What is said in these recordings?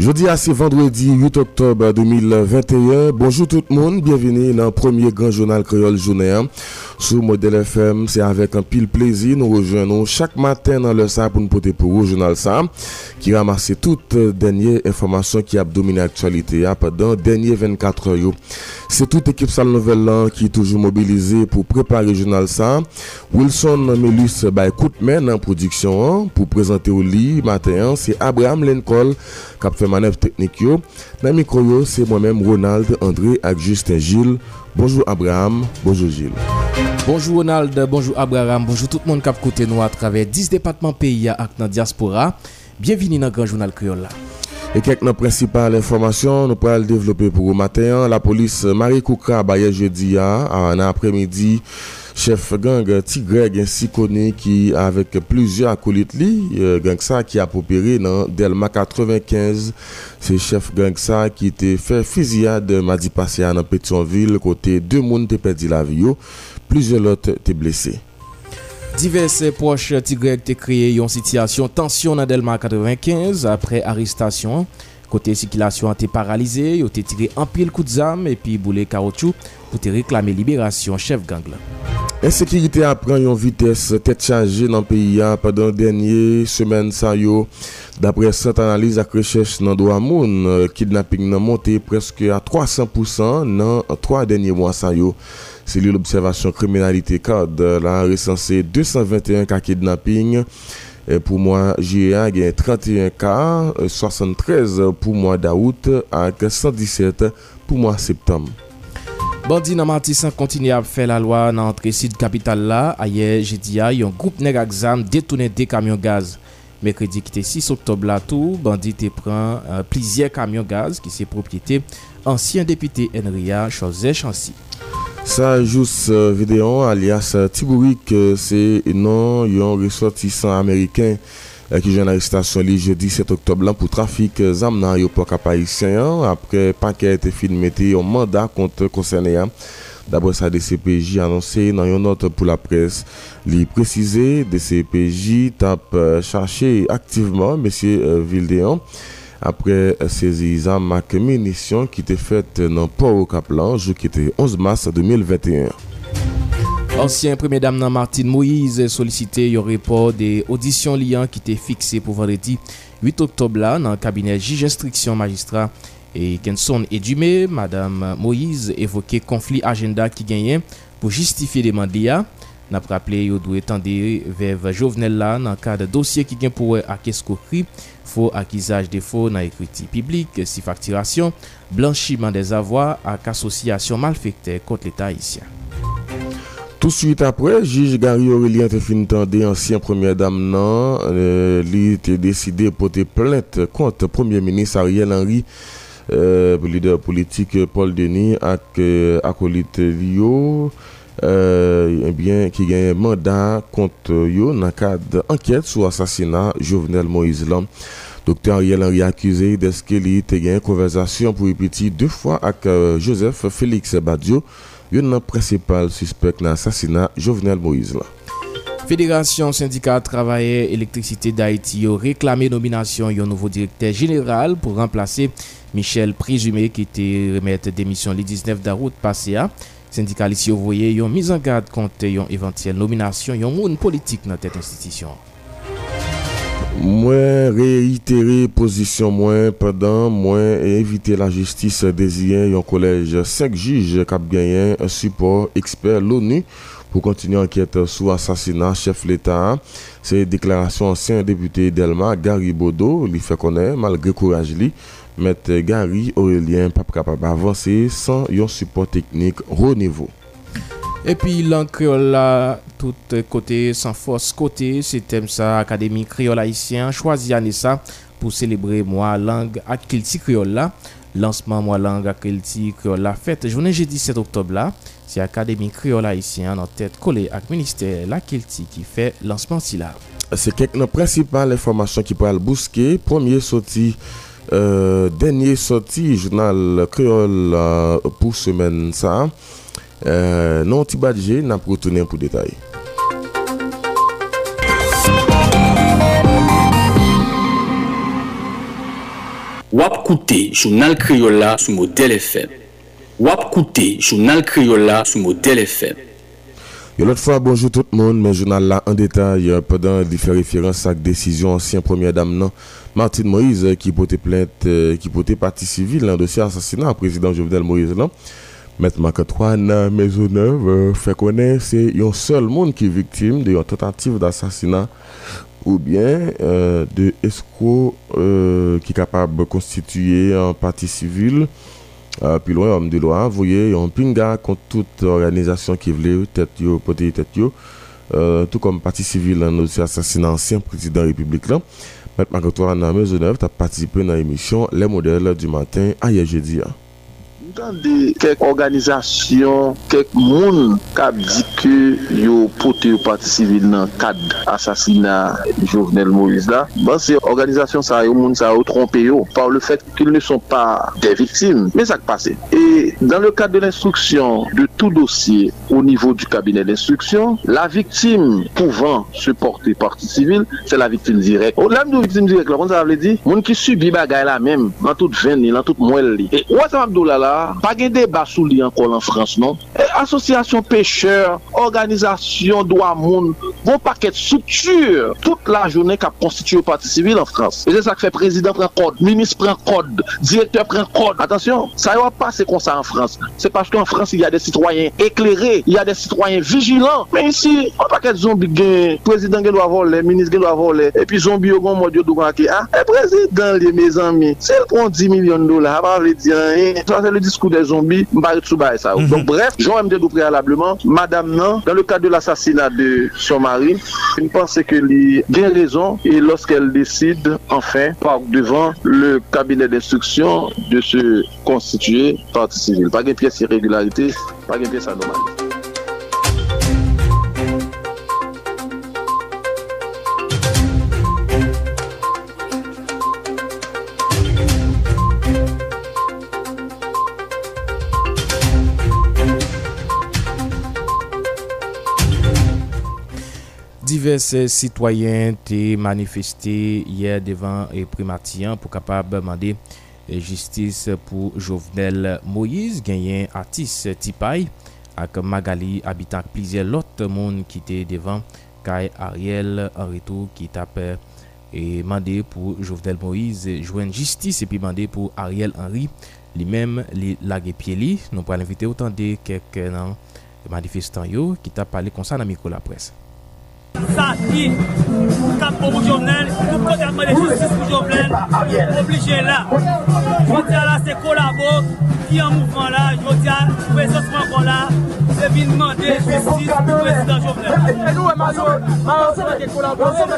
Jeudi à ce vendredi 8 octobre 2021. Bonjour tout le monde, bienvenue dans le premier grand journal créole journée. Hein. Sur Modèle FM, c'est avec un pile plaisir nous rejoignons chaque matin dans le ça pour nous porter pour le journal ça qui ramasse toutes dernières informations qui a dominé l'actualité hein, pendant les dernières 24 heures. C'est toute équipe Salle Nouvelle qui est toujours mobilisée pour préparer le journal ça. Wilson Melus bah, écoute en production hein, pour présenter au lit matin. C'est Abraham Lincoln qui manœuvre technique. Dans le micro, c'est moi-même Ronald André avec Justin Gilles. Bonjour Abraham, bonjour Gilles. Bonjour Ronald, bonjour Abraham, bonjour tout le monde qui a côté nous à travers 10 départements pays à la diaspora. Bienvenue dans le Grand Journal Créole. Et quelques principales informations, nous pourrons développer pour le matin. La police Marie Koukra, jeudi, en après-midi, chef gang euh, Tigre gensi kone ki avek plizye akolit li, euh, gang sa ki apopere nan Delma 95. Se chef gang sa ki te fe fiziyade madi pase an Petionville kote 2 moun te pedi la vi yo, plizye lot te blese. Diverse poche Tigreg te kreye yon sityasyon tansyon nan Delma 95 apre aristasyon. Kote sikilasyon te paralize, yo te tire anpil kout zam epi boule kaoutchou. pou te reklame liberasyon chef gang la. Ensekirite apren yon vites tet chaje nan peyi an padan denye semen san yo. Dapre sent analize ak rechèche nan do amoun, kidnapping nan monte preske a 300% nan 3 denye mwa san yo. Seli l'observasyon kriminalite kad la resanse 221 ka kidnapping. Pou mwa J.A. gen 31 ka, 73 pou mwa Daout ak 117 pou mwa Septem. Bandi nan Matisan kontini ap fè la lwa nan antre sid kapital la, aye jedi a yon goup neg aksam detounen de kamyon gaz. Mekredi ki te 6 oktob la tou, bandi te pran uh, plizye kamyon gaz ki se propyete ansyen depite Enria Chose Chansi. Sajous uh, Videon alias euh, Tibourik euh, se nan yon resortisan Ameriken. Qui une arrestation le jeudi 7 octobre pour trafic zam dans l'aéroport caphaïtien après paquet été filmé un mandat contre concerné D'abord, ça DCPJ annoncé dans une note pour la presse. Il précisé DCPJ tape euh, chercher activement M. Euh, après saisir armes et munitions qui étaient faites dans Port au Caplan, jour qui était 11 mars 2021. Ansyen premye dam nan Martine Moïse solisite yon repor de audisyon liyan ki te fikse pou vendredi 8 oktob la nan kabine jij instriksyon magistra e Kenson Edume, Madame Moïse evoke konflik agenda ki genyen pou justifiye deman liya. Nap rappele yo dwe tende vev jovenel la nan kade dosye ki gen pou ak eskokri, fo ak izaj defo nan ekwiti publik, si faktirasyon, blanchiman des avwa ak asosyasyon malfekte kont l'Etat isyan. Tout de suite après, juge Gary Aurélien te fin première dame nan, euh, li te décidé porter plainte contre premier ministre Ariel Henry, euh, leader politique Paul Denis ak euh, acolyte Lio, euh, eh qui gagne mandat contre yo dans cadre d'enquête sur assassinat Jovenel Moïse Lam. Docteur Ariel Henry accusé d'est-ce qu'il a une conversation pour répéter deux fois avec euh, Joseph Félix Badio un principal suspect dans l'assassinat Jovenel Moïse. Fédération syndicat travailleurs électricité d'Haïti a réclamé nomination d'un nouveau directeur général pour remplacer Michel Présumé qui était remettre démission le 19 août passé. Syndicat ici voyé une mise en garde contre une éventuelle nomination d'un politique dans cette institution. Moins réitérer position moins pendant moins éviter la justice désignée un collège 5 juges gagné un support expert l'ONU pour continuer l'enquête sur assassinat chef l'État. C'est déclaration ancien député Delma Gary Bodo, lui fait connaître malgré courage lui. Gary Aurélien pas capable d'avancer sans un support technique haut niveau. Epi lan kreola tout kote, san fos kote, se tem sa akademi kreola isyen, chwazi ane sa pou celebre mwa lang akil ti kreola. Lansman mwa lang akil ti kreola fet jounen je 17 oktob la, se akademi kreola isyen nan tet kole ak minister lakil ti ki fe lansman si la. Se kek nan prinsipal informasyon ki pral bouske, promye soti. Euh, denye soti jounal kreol euh, pou semen sa Euh, non, Tibadje n'a pas retourné pour détail. Wap koute jounal Kriola sou model FM. Wap koute jounal Kriola sou model FM. Et l'autre fois, bonjour tout le monde, mais journal là en détail, euh, pendant il fait référence à la décision ancien première dame, non, Martine Moïse, euh, qui portait plainte, euh, qui portait partie civile dans le dossier assassinat président Jovenel Moïse. Là. Maître Maître Maisonneuve fait connaître c'est un seul monde qui est victime d'une tentative d'assassinat ou bien de escroc qui est capable de constituer un parti civil euh, puis loin, homme de loi, vous voyez, un pinga contre toute organisation qui voulait tête porter tête euh, tout comme parti civil dans notre assassinat ancien président là. Maître Marc-Antoine Maisonneuve a participé dans l'émission Les modèles du matin hier jeudi. Mwen de kek organizasyon, kek moun kap di ke yo pote yo pati sivil nan kad asasina Jovenel Moïse la, ban se organizasyon sa yo moun sa yo trompe yo par le fet ki ne son pa de viktim. Men sa k pase. E dan le kad de l'instruksyon de tout dosye ou nivou du kabinet d'instruksyon, la viktim pouvan se porte pati sivil, se la viktim direk. Ou lam do viktim direk la, kon sa avle di, moun ki subi bagay la men, nan tout ven li, nan tout mwen li. E wazan Abdou la la, pa gen deba sou li ankol an Frans non. E, asosyasyon pecheur, organizasyon do amoun, bon paket soutur, tout la jounen kap konstituye parti sivil an Frans. E se sa kre prezident pren kod, minis pren kod, direktor pren kod. Atensyon, sa yo pa se konsa an Frans. Se paske an Frans y a de sitwoyen ekleré, y a de sitwoyen vigilant. Men isi, an paket zombi gen, prezident gen do avol le, minis gen do avol le, e pi zombi yo gon moun diyo do gwa ki a. E prezident li, me zanmi, se l pon 10 milyon do la, apan le diyan, e, se le diskou de zombi, mbari tsouba e sa ou. Donk bref, Jean M. Dedou prealableman, madame nan, dan le kade de l'assassinat de son mari, m'pense ke li gen rezon, e loske el deside, anfen, par devan le kabinet d'instruksyon de se konstituye parti civil. Pa gen piyes irregularite, pa gen piyes anomali. divers sitwayen te manifeste yer devan e primatiyan pou kapab mande e jistis pou Jovenel Moïse, genyen Atis Tipay ak Magali abitak plizye lot moun ki te devan kay Ariel Anretou ki tape e mande pou Jovenel Moïse jwen jistis epi mande pou Ariel Henry li mem li lage pie li. Non pral invite otan de kek nan manifestan yo ki tape pale konsan amiko la presse. Sa ki, kap pou mou jovnel, pou kote akman de justice pou jovnel, pou oblige la. Jodi a la se kolabo, ki an mouvman la, jodi a prezosman kon la, se vin mande justice pou prezident jovnel. E nou e mazo, mazo meke kolabo, se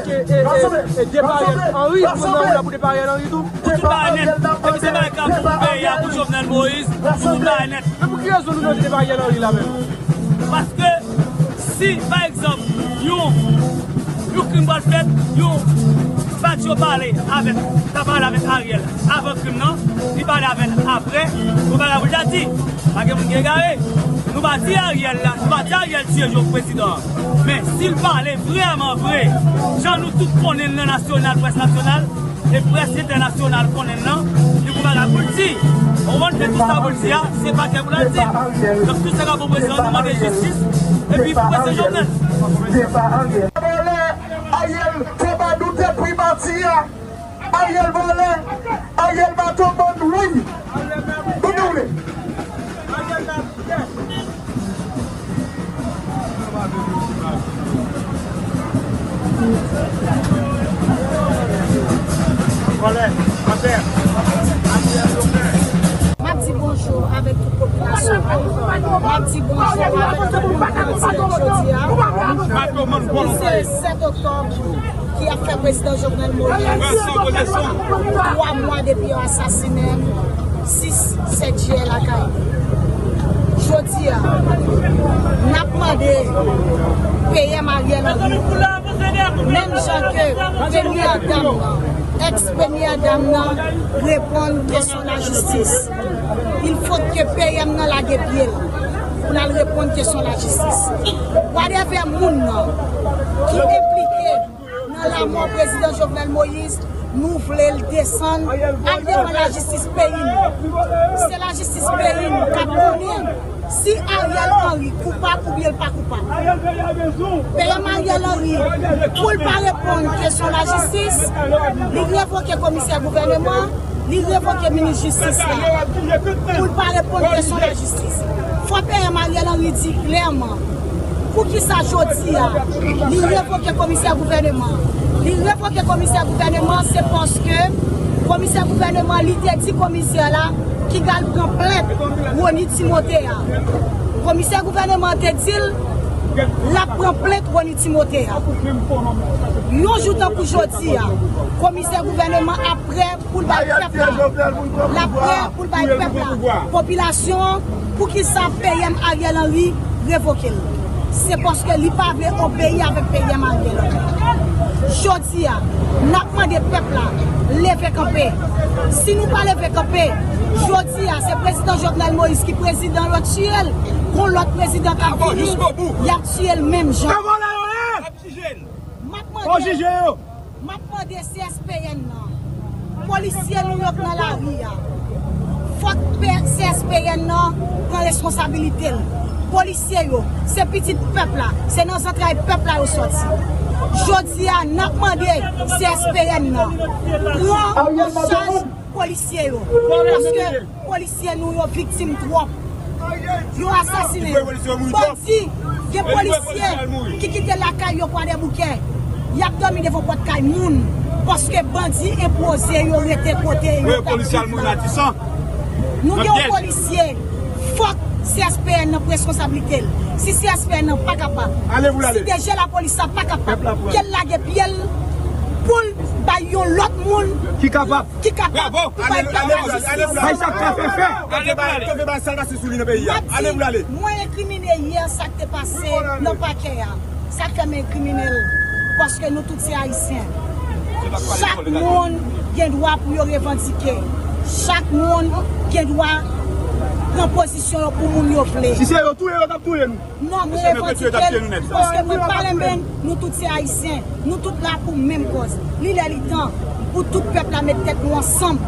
mazo meke depare, anri pou nan ou la pou depare anri tou? Pou tou ba anet, e mi se ba kap pou peye a pou jovnel Moïse, pou tou ba anet. E pou ki yo zon nou nan depare anri la men? Paske, Si, par exemple, yon, yon krim bal fèt, yon bat yo pale avèk, ta pale avèk Ariel, avèk krim nan, li pale avèk apre, nou pale avèk jati, di, akè moun gen gare, nou bati Ariel la, nou bati Ariel tiye jok prezident. Men, si l pale vreman vre, jan nou tout konen nan nasyonal, pres nasyonal, e pres internasyonal konen nan, yon pou baga koulti, ou moun fè tout sa koulti ya, se pa ke tout se ka pou presidant, nou mande justice, e pi pou te primati ya Ayel vole bon le Vole, Mabdi bonjou avèk tout populasyon Kalifornia. Mabdi bonjou avèk tout populasyon Kalifornia. Se 7 oktob ki a fè prezident Jovenel Moïse. 3 mwa depi yo asasinèm, 6-7 jè lakay. Jodi ya, napmande peye marye lòvou. Mèm jan ke, veni a dam. eks-premye dam nan repon kesyon la jistis. Il fote ke peyem nan lage pye pou nan repon kesyon la jistis. Wade ve moun nan ki de an la moun prezident Jovenel Moïse, nou vle l desan ak devan la jistis peyi nou. Se la jistis peyi nou kap konen, si Ariel Henry koupa koubye l pa koupa. Peyem Ariel Henry pou l pa repon kesyon la jistis, li revoke komisyen gouvernement, li revoke minis jistis la. Pou l pa repon kesyon la jistis. Fwa peyem Ariel Henry di klerman, pou ki sa joti ya, li revoke komisyen gouvernement, Li revoke komisyen gouvernement se poske komisyen gouvernement li te di komisyen la ki gal pran plep Rony Timotea. Komisyen gouvernement te dil la pran plep Rony Timotea. Yon joutan pou jodi ya, komisyen gouvernement apre pou l'bay pepla. La pre pou l'bay pepla. Popilasyon pou ki sa peyem Ariel Henry revoke li. se poske li pa vle obeye avèk peye manje lò. Jodi ya, nakman de pepla, leve kapè. Si nou pa leve kapè, jodi ya, se prezident Jovenel Moïse ki prezident lò tiyel, kon lòt prezident kap vini, yap tiyel mèm jan. Kavon la yon lè! Kap tijel! Konjije de CSPN nan, polisye nou yok nan la ri ya. Fok CSPN nan, pren responsabilite lè. polisye yo, se pitit pepla, se nan santray pepla yo soti. Jodi a nap mande CSPN nan. Pran ou chanj polisye yo. Paske polisye nou yo viktim drop. Yo asasine. Bandi, ge polisye ki kite lakay yo kwa de bouke. Yak domi devon pot kay moun. Paske bandi impose yo rete kote yo. Polisye al moun atisan. Nou gen polisye. Fok. CSPN nan pou responsabilite l. Si CSPN nan pa kapa, si deje la polisa pa kapa, kel lage piel, pou l bayon lot moun, ki kapa, ki kapa, pou bayon lot moun. Mwen ekrimine yè sak te pase nan pa kè ya, sak te mè ekrimine l, paske nou tout se haisyen. Chak moun gen dwa pou yo revantike, chak moun gen dwa pren posisyon yo pou moun yo ple. Si se yo touye, yo tap touye nou. Non, mwen e kontikel, poske mwen pale men, nou ah, tout se haisyen, nou tout la pou mwen koz. Li lè li tan, pou tout pep la met tèt nou ansam,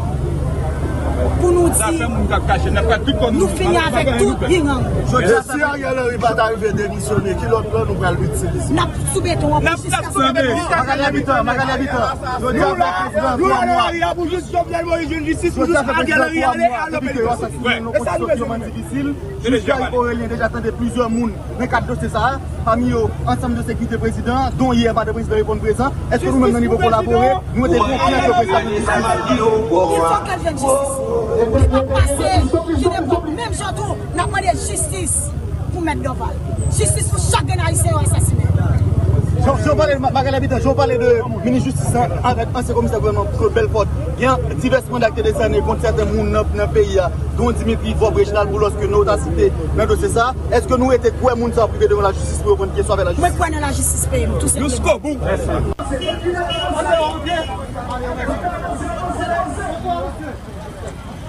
pou nou di nou fini avèk tout binan. E si a yon lè ribat arive demisyonè, ki lòt lò nou pral vitse disi? Nap soubeton wapou jiska soubeton. Magali abitan, magali abitan. Nou la, nou la lè ari apou jous jòm lè mò yon jistis pou jous a gè lè ri alè alè pèlè. E sa nou mè jòm difisil, jous jòm orelien deja tande plizyon moun nan kat dosè sa, pami yo ansam de sekritè prezident, don yè pa de prezident repon prezident, eske nou mè nan nivou kolaborè, nou mè te bon konè se prezident. Il faut qu'elle vienne justice. Pis pa pase, ki dem do, mèm jantou, nan mwade justice pou mèd doval. Justice pou chak gen a yise yo asasine. Jou pale, Magal Abita, jou pale de mini-justice avèk anse komisa gouvernement Pro Belfort. Yan divers mandakte de sanè konti atè moun nan peyi ya. Don Dimitri Vob, Reginald Boulos, ke nou ta site nan dosè sa. Eske nou ete kouè moun sa prive devan la justice pou yon kèso avè la justice? Mwen kouè nan la justice peyi mou, tout se kèso. Nou skobou!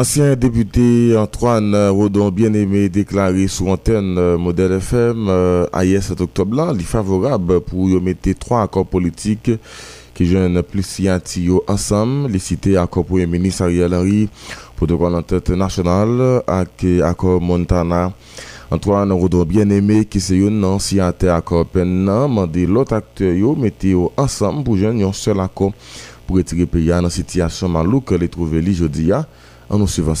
Ancien député Antoine Rodon, bien-aimé, déclaré sous antenne euh, Modèle FM euh, hier 7 octobre, là, il est favorable pour y mettre trois accords politiques qui joignent plus si ensemble. Les cités accord Premier ministre Ariel Henry, protocole entente nationale, avec accord Montana. Antoine Rodon, bien-aimé, qui c'est un ancien accord PEN, mandé l'autre acteur, mettez ensemble pour joindre un seul accord pour retirer le pays dans la situation malouque les trouver aujourd'hui. On anuncie vă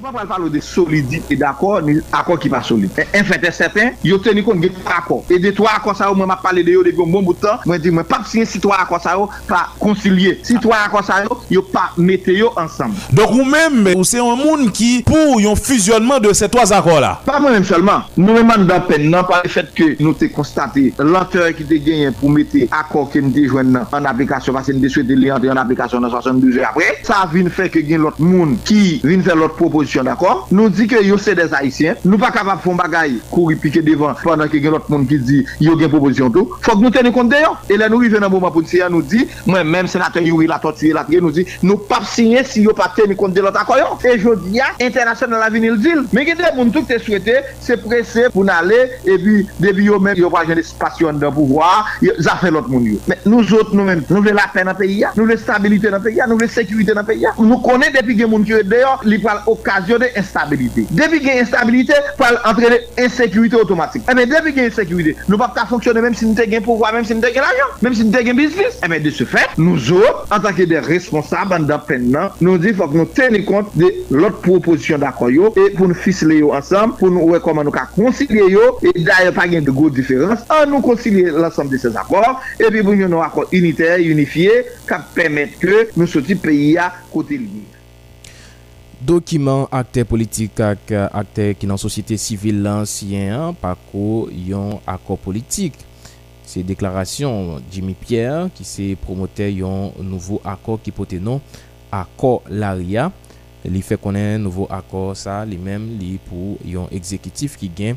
Nou pa pral palo de solidite d'akor, ni akor ki pa solide. En fète sèten, yo teni kon gen 3 akor. E de 3 akor sa yo, mwen ma pale de yo bon de yon bon boutan, mwen di mwen pap siye si 3 akor sa yo, pa konsilye. Si 3 akor sa yo, yo pa mete yo ansam. Dok ou mèm, ou se yon moun ki pou yon fusionman de se 3 akor la? Pa mwen mèm seulement. Nou mèman nou dan pen nan pa le fèt ke nou te konstate lanteur ki te genyen pou mete akor ke nou te jwen nan an aplikasyon, pasen de souete li an te an aplikasyon nan 72 apre. Sa vin fè ke gen lot moun ki vin fè lot proposisyon solution d'accord? Nous dit que yo c'est des haïtiens. Nous pas capable font bagaille courir piquer devant pendant que l'autre monde qui dit yo une proposition tout. Faut que nous tenions compte d'ailleurs. Et là nous arrivons dans moment pour nous dit moi même sénateur Yuri la tortue la nous dit nous pas signer si yo pas tenir compte de l'autre accord et je dis ah, international avenir dit mais que des monde tout te souhaité c'est pressé pour aller et puis depuis yo même yo pas jeune espace dans pouvoir ça fait l'autre monde mais nous autres nous même nous voulons la paix dans pays nous voulons stabilité dans pays nous voulons sécurité dans pays. Nous connaissons depuis que monde qui est dehors il parle au cas okasyon de instabilite. Depi gen instabilite, pral entrene insekurite otomatik. Ebe, depi gen insekurite, nou pap ta fonksyone menm si nou te gen pouvoi, menm si nou te gen ayon, menm si nou te gen bisnis. Ebe, de se fet, nou zo, an tanke de responsab an da pen nan, nou di fok nou teni kont de lot proposisyon da koyo, e pou nou fisle yo ansam, pou nou wè koman nou ka konsilye yo, e daye pa gen de go diferans, an nou konsilye lansam de se zakor, e pi pou nou akor unitè, unifiè, ka pèmèt ke nou soti peyi ya kote liye. Dokiman akte politik ak euh, akte ki nan sosyete sivil lansyen pako yon akor politik. Se deklarasyon Jimmy Pierre ki se promote yon nouvo akor ki pote non akor Laria. Li fe konen nouvo akor sa li mem li pou yon ekzekitif ki gen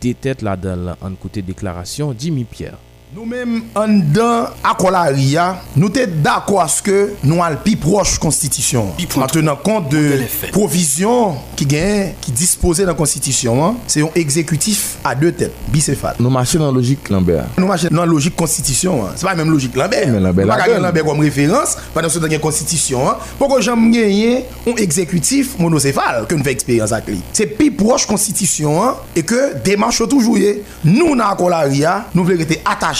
detet la dal an kote deklarasyon Jimmy Pierre. Nou menm an dan akola ria, nou te dako aske nou al pi proche konstitisyon. An tenan kont de provizyon ki gen, ki dispose nan konstitisyon, se yon ekzekutif a de tet, bisefal. Nou mache nan logik Lambert. Nou mache nan logik konstitisyon, se pa menm logik Lambert. Men Lambert la gen. Nou pa gen Lambert kom referans, pa nan sou dan gen konstitisyon. Poko jan mgenye, yon ekzekutif monosefal, ke nou fe eksperyans ak li. Se pi proche konstitisyon, e ke demanche toujouye, nou nan akola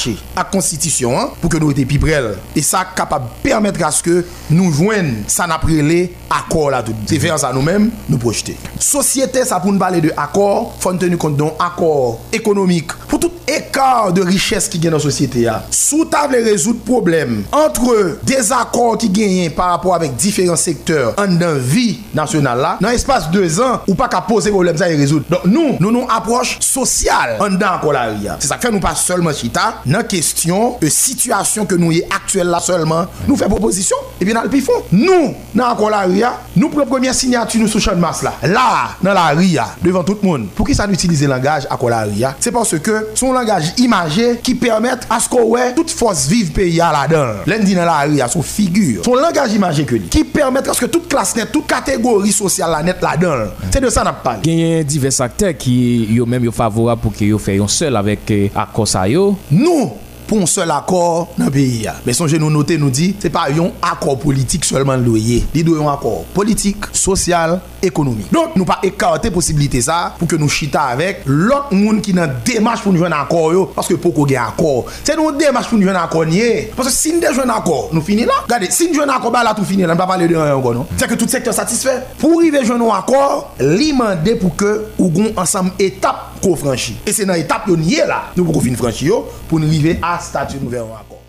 attaché à la Constitution hein, pour que nous étions plus près. Et ça capable de permettre à ce que nous joignent ça n'a les accords là tout. Mm-hmm. C'est vers ça nous-mêmes, nous projeter. Société, ça pour nous parler de accord, faut tenir compte d'un accord économique pour tout écart de richesse qui gagne dans la société. Là. Sous table résoudre problème entre des accords qui gagnent par rapport avec différents secteurs en dans vie nationale là, dans l'espace de deux ans, ou pas qu'à poser problème ça et résoudre. Donc nous, nous nous approche sociale en dans accord là. C'est ça que fait nous pas seulement chita, nan question e situation que nous est actuelle là seulement nous fait proposition et puis dans le pifon nous dans encore la ria nous prenons première signature nous sous champ de masse là là dans la ria devant tout le monde pour qui ça d'utiliser langage encore la ria? C'est parce que son langage imagé qui permet à ce qu'on ouais toute force vive pays là-dedans lundi dans la ria son figure. Son langage imagé que qui permet à ce que toute classe nette toute catégorie sociale la nette là-dedans c'est de ça n'a pas gagné divers acteurs qui yo même yo favorable pour que yo fait un seul avec eh, accord ça yo. Nous nenhum. pou an sel akor nan peyi ya. Men sonje nou note nou di, se pa yon akor politik solman loye. Li do yon akor politik, sosyal, ekonomik. Don nou pa ekarte posibilite sa pou ke nou chita avek lot moun ki nan demache pou nou jwen akor yo, paske pou ko gen akor. Se nou demache pou nou jwen akor niye, paske si nou de jwen akor, nou fini la. Gade, si nou jwen akor ba la tou fini la, nou pa pale de yon yon konon. Se ke tout sektor satisfè. Pou rive jwen nou akor, li mande pou ke ou gon ansam etap ko franchi. E se nan etap yo niye la, nou pou ko fin franchi yo, pou nou rive a statut nou veron akor.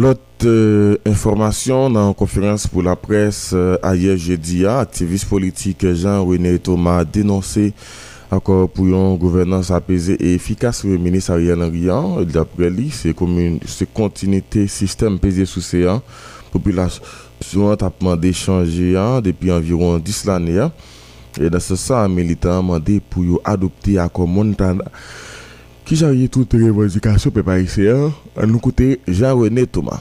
Lot euh, informasyon nan konferans pou la pres euh, ayer jeudi ya, aktivist politik Jean-René Thomas denonse akor pou yon gouvernance apese e efikas ve menis a riyan an riyan. Dapre li, se kontinite sistem pese sou se yan, populasyon tapman de chanje yan depi anviron 10 lan ya. E dan se sa, militan Ki sa yon tout revendikasyon pe parisyen an nou koute Jean-René Thomas.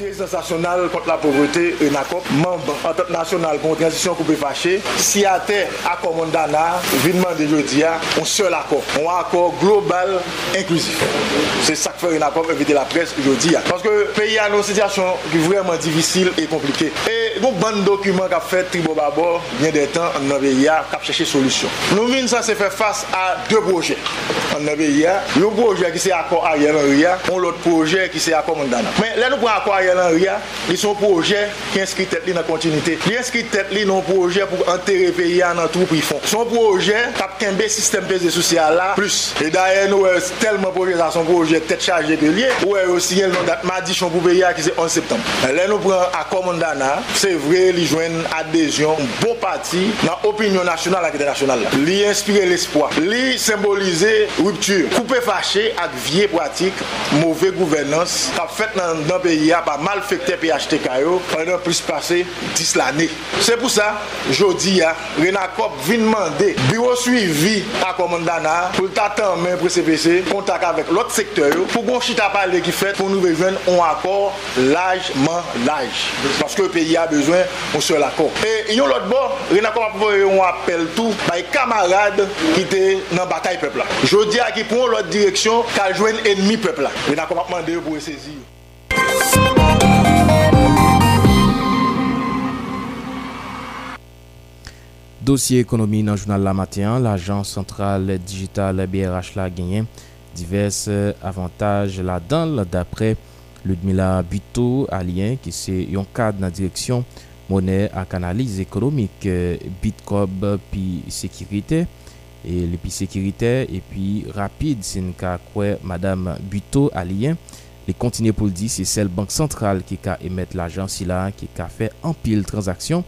Quartier sensationnel contre la pauvreté, ENACOP, membre entente nationale contre transition coupée fâchée, si à terre à Commandana, vinement de jeudi, un seul accord, un accord global inclusif. C'est ça que fait ENACOP inviter la presse jeudi. Parce que le pays a une situation qui est vraiment difficile et compliquée. Et bon, bon document qu'a fait Tribo Babor, bien des temps, en pays a chercher solution. Nous, mine, ça, c'est faire face à deux projets. En pays a, le projet qui c'est accord Ariel Henry, on l'autre projet qui c'est accord Mandana. Mais là, nous prenons accord Ariel Ariel Henry a, li son proje ki inskri tet li nan kontinite. Li inskri tet li nan proje pou anterre peyi an an tou pou y fon. Son proje tap kenbe sistem peze sosyal la plus. E daye nou e euh, telman proje sa son proje tet chaje de liye ou euh, e osi el nan dat madi chon pou peyi a ki se 11 septembre. Euh, le nou pren akomandana, se vre li jwen adesyon bon pati nan opinyon nasyonal ak internasyonal la. Li inspire l'espoi. Li symbolize ruptur. Koupe fache ak vie pratik, mouve gouvernance, tap fet nan, nan peyi a pa malfekte PHTK yo pendant plus pase 10 l'anè. Se pou sa, jodi ya, Renakop vin mande biro suivi akomandana pou l'tatan men pre CPC kontak avèk lot sektor yo pou gon chita pale ki fèt pou nou veven on akor lajman laj. Paske peyi a bezwen on se l'akor. E yon lot bo, Renakop apove yon apel tou bay kamarade ki te nan batay pepla. Jodi a ki pou l'ot direksyon kal jwen enmi pepla. Renakop apman de yo pou e sezi yo. Dosye ekonomi nan jounal la matin, l'Ajan Sentral Digital BRH la genyen divers euh, avantaj la dan dapre Ludmila Buto Alien ki se yon kad nan direksyon monè ak analize ekonomik euh, Bitcob pi sekirite e li pi sekirite e pi rapide sin ka kwe Madame Buto Alien Li kontine pou di se sel bank sentral ki ka emet l'ajan si la ki ka fe anpil transaksyon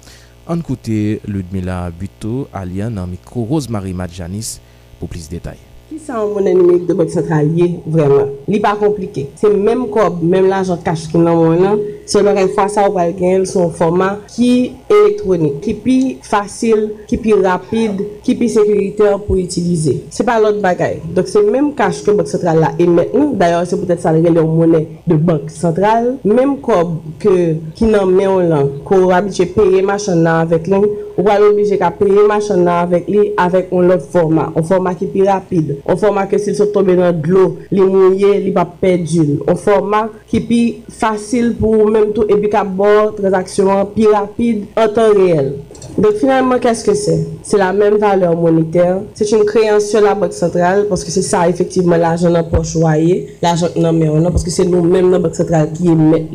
an koute Ludmila Buto alyen nan mikro Rosemary Madjanis pou plis detay. Ki sa an mounen nimerik de bank sentral ye, vreman. Li pa komplike. Se menm kob, menm la jant kache ki nan mounan, selon ren fwa sa ou pal gen son forma ki elektronik. Ki pi fasil, ki pi rapide, ki pi sekuriter pou itilize. Se pa lot bagay. Dok se menm kache ki bank sentral la e menm. D'ayor se pwetet sa rele ou mounen de bank sentral. Menm kob ke ki nan menon lan, ko wabitche peye machan nan avek lan, ou pal oblije ka peye machan nan avek li avek on lot forma. On forma ki pi rapide. On forma ke sil sot tobe nan glou, li mouye, li pa pedil. On forma ki pi fasil pou mèm tou epi ka bon transaksyon pi rapide an tan reel. Donc finalement, qu'est-ce que c'est C'est la même valeur monétaire. C'est une créance sur la Banque centrale parce que c'est ça effectivement l'argent dans la poche loyer, l'argent dans mais on parce que c'est nous-mêmes la Banque centrale qui émet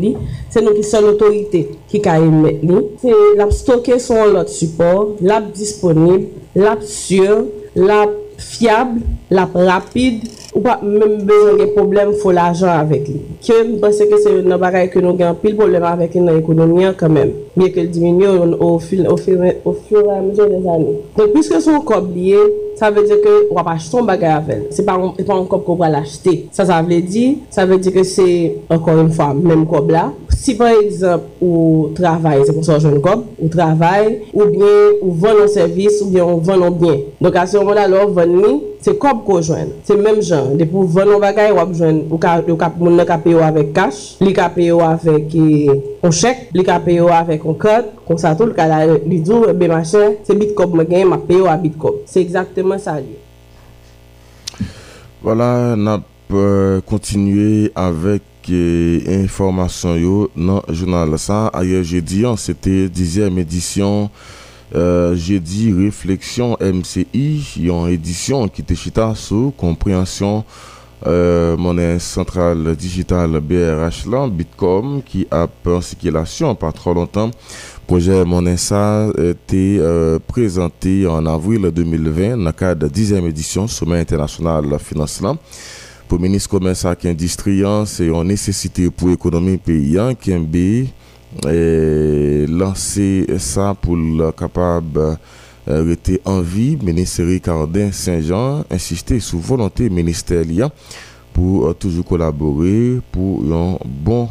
c'est nous qui sommes l'autorité qui émet C'est la stocker sur l'autre support, l'app disponible, l'app sûre, l'app fiable, la rapide, ou pa mèm bezon gen problem fol ajan avèk li. Kè m basè ke se yon nan bagay ke nou gen pil problem avèk li nan ekonomian kèmèm. Mè ke l diminyo yon ou fil ou fil ou fil an mèjè des anè. Donk pwiske son kob liye, sa vè di ke wap acheton bagay avèl. Se pa yon kob ko wap l'achete. Sa sa vè di, sa vè di ke se ankon yon fwa mèm kob la. Si par exemple ou travay, se kon son joun kop, ou travay, ou bien ou von an servis, ou bien ou von an bien. Donk asyon moun alor von ni, se kop ko jwen. Se menm jan, de pou von an bagay wap jwen, ou ka, ka, moun nan ka peyo avèk kash, li ka peyo avèk an e, chèk, li ka peyo avèk an kod, kon sa tout ka la li djou be machin, se bit kop mwen gen, ma peyo a euh, bit kop. Se exactement sa li. Voilà, nap kontinue avèk informasyon yo nan jounal sa. Ayer jè diyan, se te dizyèm edisyon Euh, j'ai dit réflexion MCI, une édition qui était chita sous compréhension euh, monnaie centrale digitale BRH là, Bitcom, qui a en circulation pas trop longtemps. Projet monnaie ça été euh, présenté en avril 2020 dans le cadre de la 10e édition Sommet Pour le ministre commerce et industrie, c'est une nécessité pour l'économie paysan qui est et lancer ça pour le capable euh, rester en vie. Ministre Ricardin Saint-Jean insisté sur volonté ministérielle pour euh, toujours collaborer pour une bonne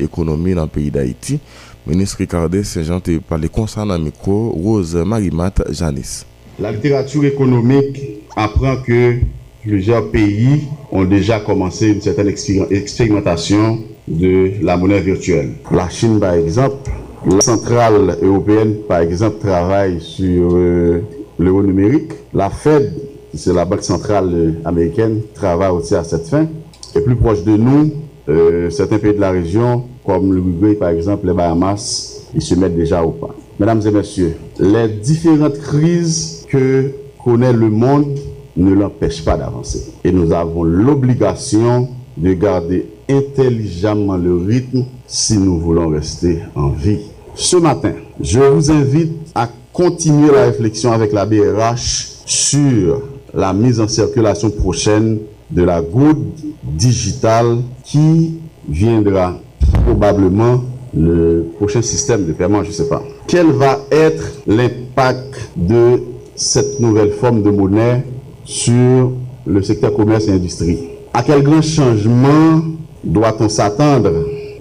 économie dans le pays d'Haïti. Ministre Ricardin Saint-Jean te parlé concernant micro Rose Marimat Janis. La littérature économique apprend que plusieurs pays ont déjà commencé une certaine expérimentation de la monnaie virtuelle. La Chine, par exemple, la centrale européenne, par exemple, travaille sur euh, l'euro numérique. La Fed, c'est la banque centrale euh, américaine, travaille aussi à cette fin. Et plus proche de nous, euh, certains pays de la région, comme l'Uruguay, par exemple, les Bahamas, ils se mettent déjà au pas. Mesdames et messieurs, les différentes crises que connaît le monde ne l'empêchent pas d'avancer. Et nous avons l'obligation de garder intelligemment le rythme si nous voulons rester en vie. Ce matin, je vous invite à continuer la réflexion avec la BRH sur la mise en circulation prochaine de la goutte digitale qui viendra probablement le prochain système de paiement, je ne sais pas. Quel va être l'impact de cette nouvelle forme de monnaie sur le secteur commerce et industrie À quel grand changement doit-on s'attendre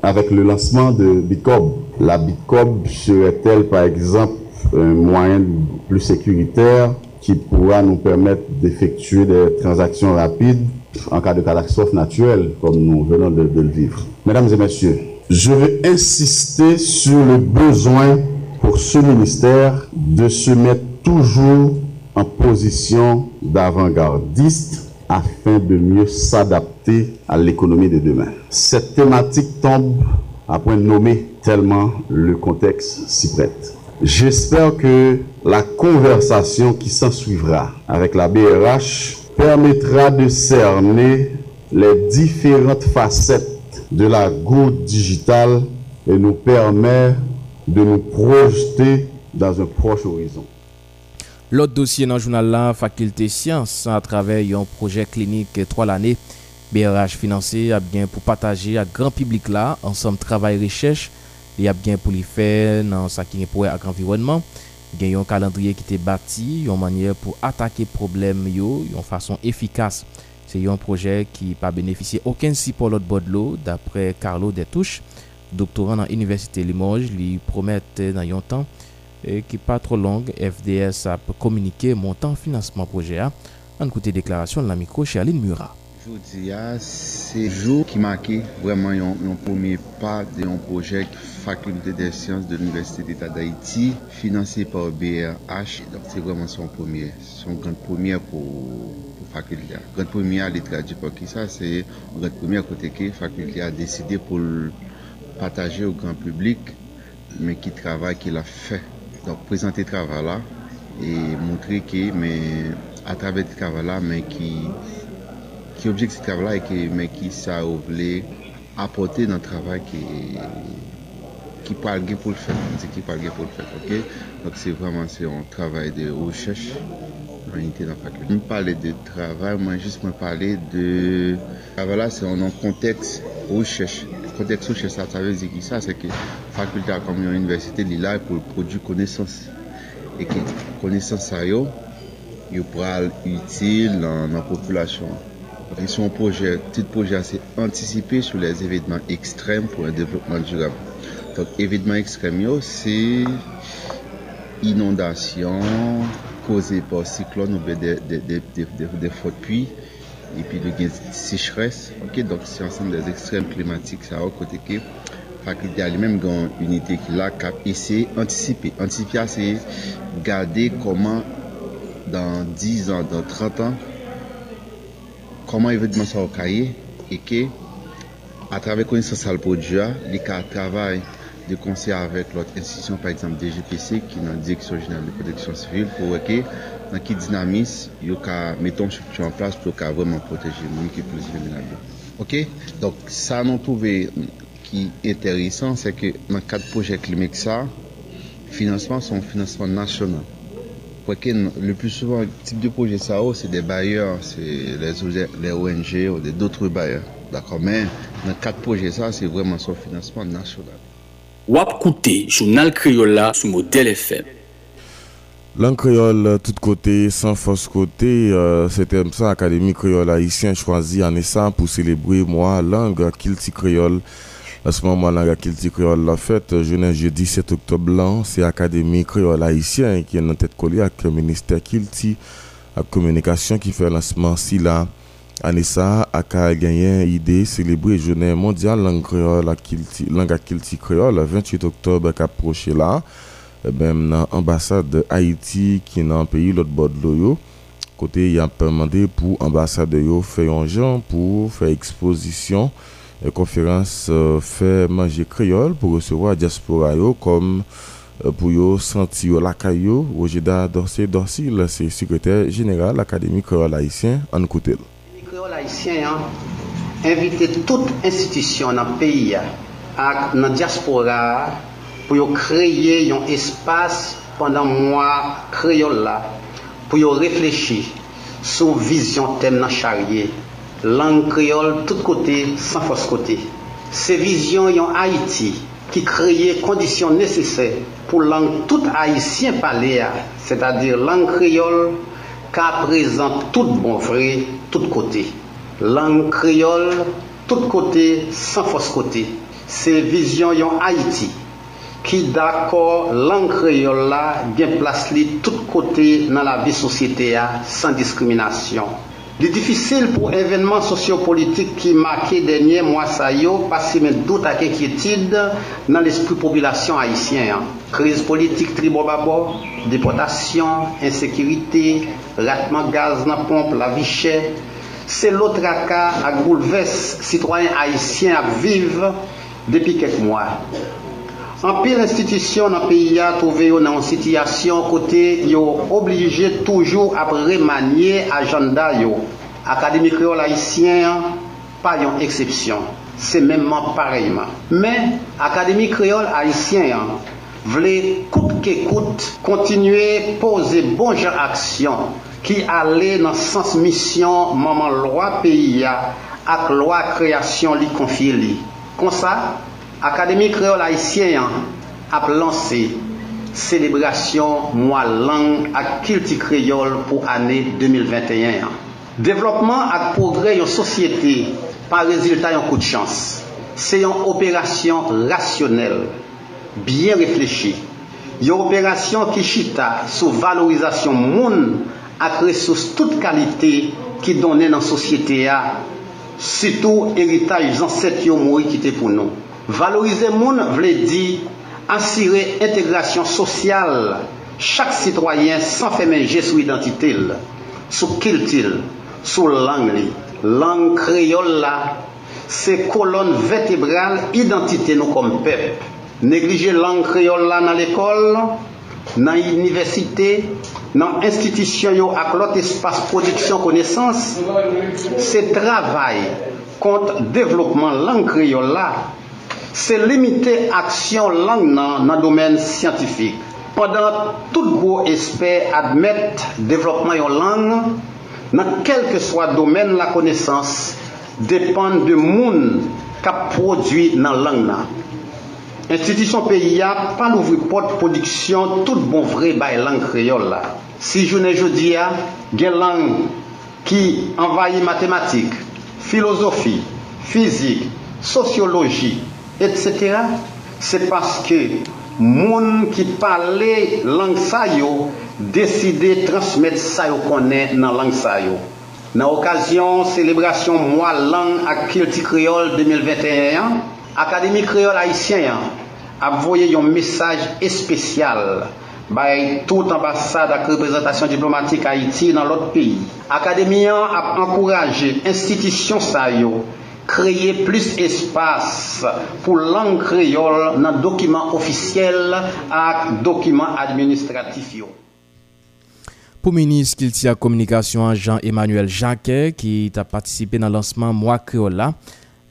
avec le lancement de Bitcob La Bitcob serait-elle par exemple un moyen plus sécuritaire qui pourra nous permettre d'effectuer des transactions rapides en cas de catastrophe naturelle, comme nous venons de, le vivre? Mesdames et messieurs, je veux insister sur le besoin pour ce ministère de se mettre toujours en position d'avant-gardiste afin de mieux s'adapter à l'économie de demain. Cette thématique tombe à point nommé tellement le contexte s'y prête. J'espère que la conversation qui s'ensuivra avec la BRH permettra de cerner les différentes facettes de la goutte digitale et nous permet de nous projeter dans un proche horizon. Lot dosye nan jounal la, fakilte siyans a travè yon projè klinik 3 l'anè, BRH finanse ap gen pou pataje a gran publik la, ansam travay rechèche, li ap gen pou li fè nan sa ki gen pouè ak environman, gen yon kalandriye ki te bati, yon manye pou atake problem yo, yon fason efikas. Se yon projè ki pa benefisye oken sipo lot bodlo, dapre Carlo Detouche, doktoran nan Universite Limoges, li promette nan yon tan, et qui pas trop longue, FDS a communiqué montant financement projet. En côté déclaration de la micro chez Aline Murat. Jodi a, se jou ki make vreman yon pwemye pa de yon projek Fakulte de Siyans de l'Universite d'Etat d'Haïti finanse par BRH. Se vreman son pwemye, son grand pwemye pou fakulte. Grand pwemye a litradi pou ki sa, se grand pwemye kote ke fakulte a deside pou pataje ou grand publik men ki travay ki la fe. Donc, prezante travala e montre ke men atrave travala men ki ki objek se travala e ke men ki sa ou vle apote nan travay ki ki pal gen pou l fèk. Se ki pal gen pou l fèk, ok? Donk se vreman se yon travay de ouchech an ite nan fakulte. Mwen pale de travay, mwen jist mwen pale de... Travala se yon an konteks ouchech. konteks souche sa, sa vezi ki sa, se ke fakulte akamyon yon universite li la pou produ konesans. E ki konesans sa yo, yo pral util nan, nan populasyon. Yon son proje, tit proje ase antisipe sou les evidman ekstrem pou an devlopman durab. Tonk evidman ekstrem yo, se inondasyon, koze por siklon ou be de fote pui, epi nou gen sichres, ok, donk si ansan des ekstrem klimatik sa wak kote ke fakulte a li menm gen unité ki la kap ese antisipe. Antisipe a se gade koman dan 10 an, dan 30 an, koman evidman sa wak kaye, e ke a trave konen sa salpo diya, li ka travay de konser avèk lot instisyon, par exemple, DGPC, ki nan Direksyon Genèl de Protection Sivil, pou wèkè nan ki dinamis yo ka meton struktur an plas pou ka vèman proteje moun ki pou zile menabè. Ok? Donk, sa nan touve ki enteresan, se ke nan kat projek li mek sa, finansman son finansman nasyonal. Pwèkè, le plus souvan, tip de proje sa oh, ou, se de bayeur, se les ONG ou de doutre bayeur. D'akor, men, nan kat proje sa, se vwèman son finansman nasyonal. Wap Kouté, journal créole sous modèle FM. Langue créole, tout côté, sans force côté, euh, c'était ça, Académie créole haïtien choisi en ça pour célébrer moi, langue, kilti créole. À ce moment, la Kilti Créole la fête, jeudi 7 octobre, c'est l'Académie Créole Haïtien qui est en tête collée avec le ministère Kilti, la communication qui fait lancement si Ane sa, ak a genyen ide selebri jounen mondial lang kreol lang akilti kreol 28 oktob ak aproche la eh ben nan ambasade Haiti ki nan peyi lot bod lo yo. Kote yon permande pou ambasade yo feyon jan pou fey ekspozisyon e eh, konferans euh, fey manje kreol pou resevo a diaspora yo kom euh, pou yo santi yo lakay yo. Rojeda Dorsi Dorsi la se sekretèr general akademi kreol haisyen an koutel créole haïtien hein, invite toute institution nan peyi ya ak nan diaspora pou yo kreye yon espas pandan mwa kreyol la pou yo reflechi sou vizyon tem nan charye lang kreyol tout kote san fos kote se vizyon yon Haiti ki kreye kondisyon nesesè pou lang tout Haitien pale ya se ta dir lang kreyol ka prezant tout bon vre tout kote. Lang kriol, tout kote, san fos kote. Se vizyon yon Haiti, ki d'akor lang kriol la, gen plas li tout kote nan la vi sosyete ya, san diskriminasyon. Li difisil pou evenman sosyo-politik ki make denye mwa sayo, pasi men dout ak enkyetid nan l'esprit populasyon haisyen. kriz politik tribo babo, depotasyon, insekirite, ratman gaz nan pomp, la vichè, se lotra ka ak bouleves sitwoyen haisyen ap vive depi kek mwa. An pil institisyon nan peyi ya touve yo nan sitiyasyon kote yo oblije toujou ap remanye ajanda yo. Akademi kreol haisyen pa yon eksepsyon. Se menman pareyman. Men, Akademi kreol haisyen vle kout ke kout kontinue pose bon jan aksyon ki ale nan sens misyon maman lwa peyi ya ak lwa kreasyon li konfye li. Kon sa, Akademi Kreol Haitien yan ap lanse Selebrasyon Mwa Lang ak Kilti kreyol pou ane 2021 yan. Devlopman ak progre yon sosyete pa rezultat yon kout chans. Se yon operasyon rasyonel. bien reflechi. Yon operasyon ki chita sou valorizasyon moun ak resous tout kalite ki donen nan sosyete ya, sitou eritaj zanset yo ki te pou nou. Valorize moun vle di asire integrasyon sosyal chak sitwayen san femenje sou identitil, sou kiltil, sou lang li, lang kreyol la, se kolon vertebral identite nou kom pep. Neglije lang kreol la nan l'ekol, nan universite, nan institisyon yo ak lot espas prodiksyon konesans, se travay kont devlopman lang kreol la, se limite aksyon lang nan nan domen siyantifik. Pendan tout gwo espè admèt devlopman yon lang, nan kelke swa domen la konesans, depan de moun kap prodwi nan lang nan. Institisyon peyi ya pa louvri pot prodiksyon tout bon vre bay lang kreyol la. Si jounen jodi ya, gen lang ki envayi matematik, filosofi, fizik, sosyologi, etc. Se paske moun ki pale lang sa yo, deside transmet sa yo konen nan lang sa yo. Nan okasyon selebrasyon mwa lang ak kilti kreyol 2021, Akademi kreyol haisyen yan, ap voye yon mesaj espesyal bay tout ambasade ak reprezentasyon diplomatik Haiti nan lot peyi. Akademiyan ap ankouraje institisyon sa yo kreye plus espas pou lang kreyol nan dokiman ofisyel ak dokiman administratif yo. Pou menis kil ti a komunikasyon Jean-Emmanuel Jacquet ki ta patisipe nan lansman Mwa Kreola,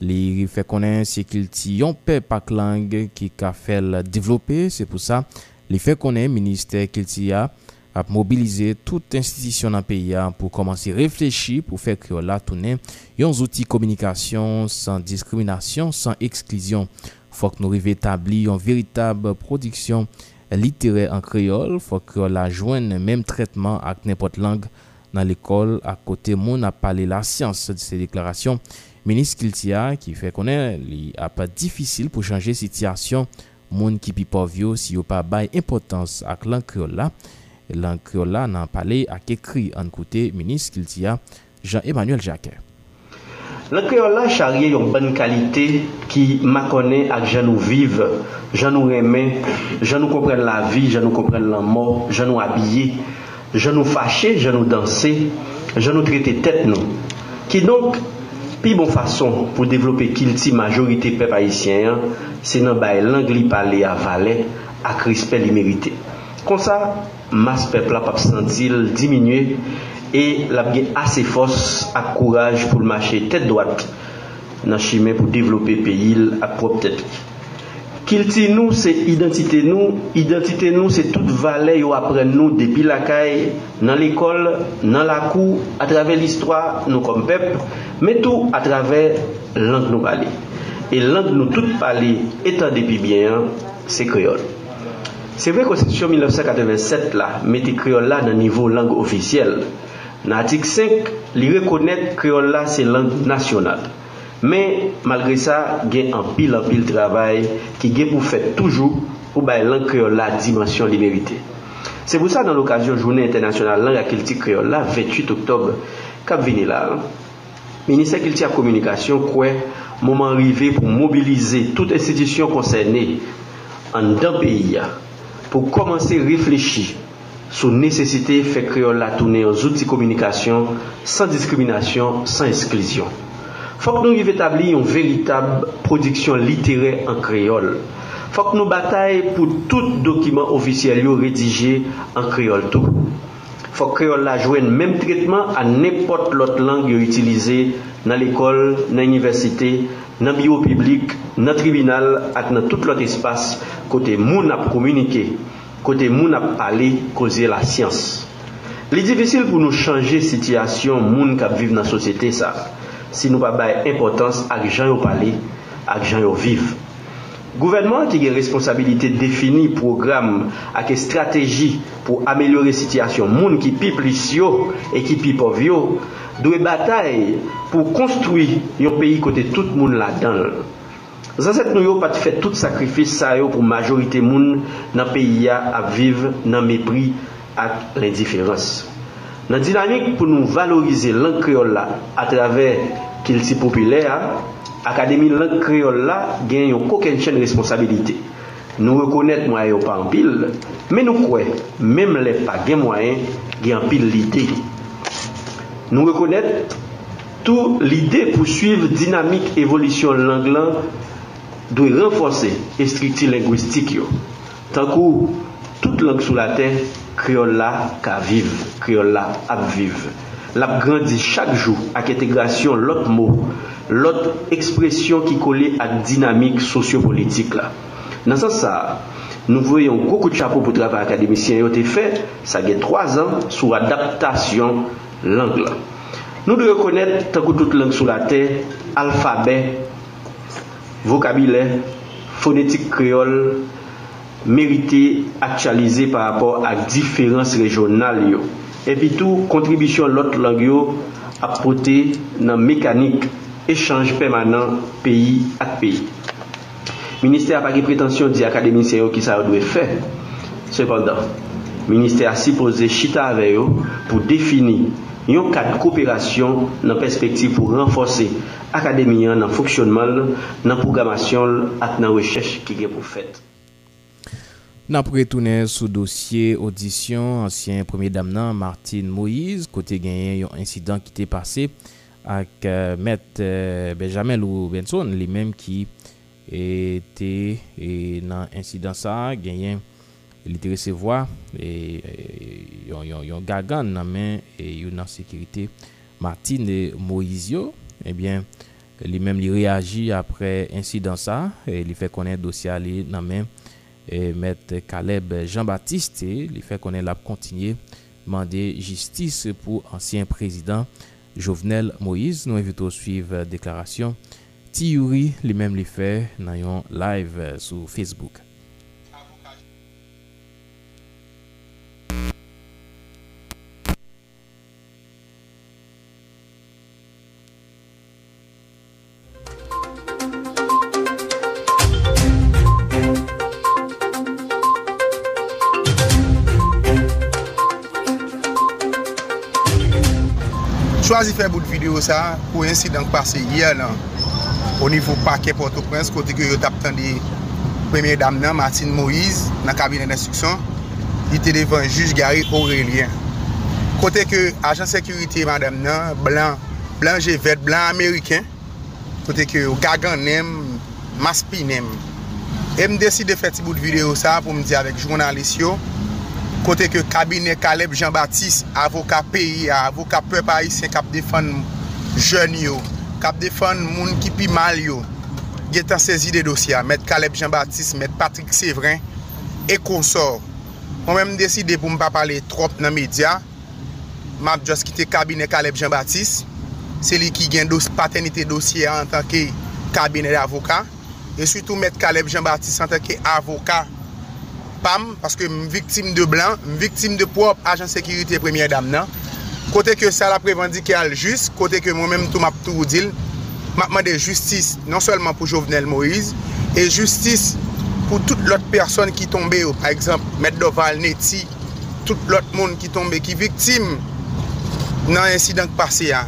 Li fè konen se kil ti yon pe pak lang ki ka fèl devlopè, se pou sa li fè konen minister kil ti ya ap mobilize tout institisyon nan peyi ya pou komanse reflechi pou fè la tounen yon zouti komunikasyon san diskriminasyon, san eksklizyon. Fòk nou rive etabli yon veritab prodiksyon litere an kriol, fòk la jwen menm tretman ak nepot lang nan l'ekol ak kote moun ap pale la syans se deklarasyon. Menis Kiltia ki fè konen li apat difisil pou chanje sityasyon moun ki pi povyo si yo pa bay impotans ak lan kreola. Lan kreola nan pale ak ekri an koute Menis Kiltia Jean-Emmanuel Jacquet. Lan kreola charye yon ban kalite ki makone ak jan nou vive, jan nou remen, jan nou kompren la vi, jan nou kompren la mor, jan nou abye, jan nou fache, jan nou danse, jan nou trete tet nou. Ki donk Pi bon fason pou devlope kilti majorite pep haisyen, se nan bay lang li pale avale ak rispe li merite. Kon sa, mas pep la pap sentil diminue e la gen ase fos ak kouraj pou l'mache tet doat nan chime pou devlope peyil ak prop tet. Kilti nou se identite nou, identite nou se tout vale yo apren nou depi lakay, nan l'ekol, nan lakou, atrave l'histoire nou kom pep, men tou atrave lang nou pale. E lang nou tout pale etan depi bien, se kriol. Se vre konstitusyon 1987 la, mette kriol la nan nivou lang ofisyel. Nan atik 5, li rekonet kriol la se lang nasyonal. Men, malgre sa, gen an pil an pil travay ki gen pou fèt toujou pou bay lang kreol la dimensyon li merite. Se pou sa nan l'okasyon Jounen Internasyonal Lang Akilti Kreol la 28 Oktob kap vini la, Ministè Akilti a Komunikasyon kwe mouman rive pou mobilize tout institisyon konserne an dan peyi ya pou komanse reflechi sou nesesite fè kreol la toune an zouti komunikasyon san diskriminasyon, san esklisyon. Fok nou rive tabli yon veritab prodiksyon literè an kreol. Fok nou batay pou tout dokiman ofisyel yo redije an kreol tou. Fok kreol la jwen menm tretman an nepot lot lang yo itilize nan l'ekol, nan universite, nan biyo publik, nan tribunal ak nan tout lot espas kote moun ap komunike, kote moun ap pale koze la syans. Li divisil pou nou chanje sityasyon moun kap vive nan sosyete sa. si nou pa bay importans ak jan yo pale, ak jan yo viv. Gouvernement ki gen responsabilite defini program ak e strategi pou amelyore sityasyon moun ki pi plis yo e ki pi pov yo, dwe batay pou konstruy yon peyi kote tout moun la dan. Zanset nou yo pati fet tout sakrifis sa yo pou majorite moun nan peyi ya ap viv nan mepri ak l'indiferans. Nan dinamik pou nou valorize lang kreol la a traver kil si popile a, akademi lang kreol la gen yon koken chen responsabilite. Nou rekonet mwa yo pa an pil, men nou kwe, menm le pa gen mwayen, gen an pil lide. Nou rekonet, tou lide pou suiv dinamik evolisyon lang lan, dwe renfonse estrikti lingwistik yo. Tankou, tout lang sou la ten, kriol la ka vive, kriol la ap vive. Lap grandi chak jou ak etegrasyon lot mou, lot ekspresyon ki kole ak dinamik sosyo-politik la. Nan sa sa, nou voyon koukou chapo pou travè akademisyen yo te fè, sa gen 3 an sou adaptasyon lang la. Nou de rekonèt, tankou tout lang sou la ten, alfabè, vokabile, fonetik kriol, merite aktualize par rapport ak diferans rejonal yo. Epi tou, kontribisyon lot lang yo apote nan mekanik echange permanent peyi ak peyi. Ministè a pake pretensyon di akademisyen yo ki sa yo dwe fe. Sependan, ministè a sipoze chita ave yo pou defini yon kat kooperasyon nan perspektiv pou renfose akademiyan nan foksyonman, nan programasyon at nan wechech ki gen pou fet. Nan pou retounen sou dosye audisyon ansyen premier dam nan Martine Moïse kote genyen yon insidan ki te pase ak uh, met uh, Benjamin Lou Benson li menm ki ete et nan insidan sa genyen li te resevoa et, et, yon, yon, yon gagan nan men e, yon nan sekirite Martine Moïse yo eh ebyen li menm li reagi apre insidan sa e, li fe konen dosye ali nan men E met Kaleb Jean-Baptiste li fe konen lap kontinye mande justice pou ansyen prezident Jovenel Moïse. Nou evito suiv deklarasyon ti yuri li mem li fe nan yon live sou Facebook. yo sa, pou insidant kpase yè lan, o nivou pake Port-au-Prince, kote ke yo tap tan di premye dam nan, Martine Moïse, nan kabine d'instruksyon, li te devan juj gare Aurelien. Kote ke ajan sekurite madame nan, blan, blan jevet, blan Ameriken, kote ke yo gagan nem, maspi nem. E m deside fè ti bout videyo sa, pou m di avek jounalist yo, kote ke kabine Kaleb Jean-Baptiste avoka peyi, avoka pep isen kap defan jen yo, kap defan moun ki pi mal yo, gen tan sezi de dosya, met Kaleb Jean-Baptiste, met Patrick Séverin, e konsor. Mwen mwen deside pou mpa pale trop nan media, map jos kite kabine Kaleb Jean-Baptiste, se li ki gen dos, paternite dosye an tanke kabine de avoka, e sütou met Kaleb Jean-Baptiste an tanke avoka. Pam, paske m viktim de blan, m viktim de prop ajan sekirite premier dam nan, Kote ke sa la prevandike al just, kote ke mwen menm tou map tou dil, map mande justis non selman pou Jovenel Moïse, e justis pou tout lot person ki tombe yo, par exemple, Meddoval, Neti, tout lot moun ki tombe ki viktim nan insidank pase ya.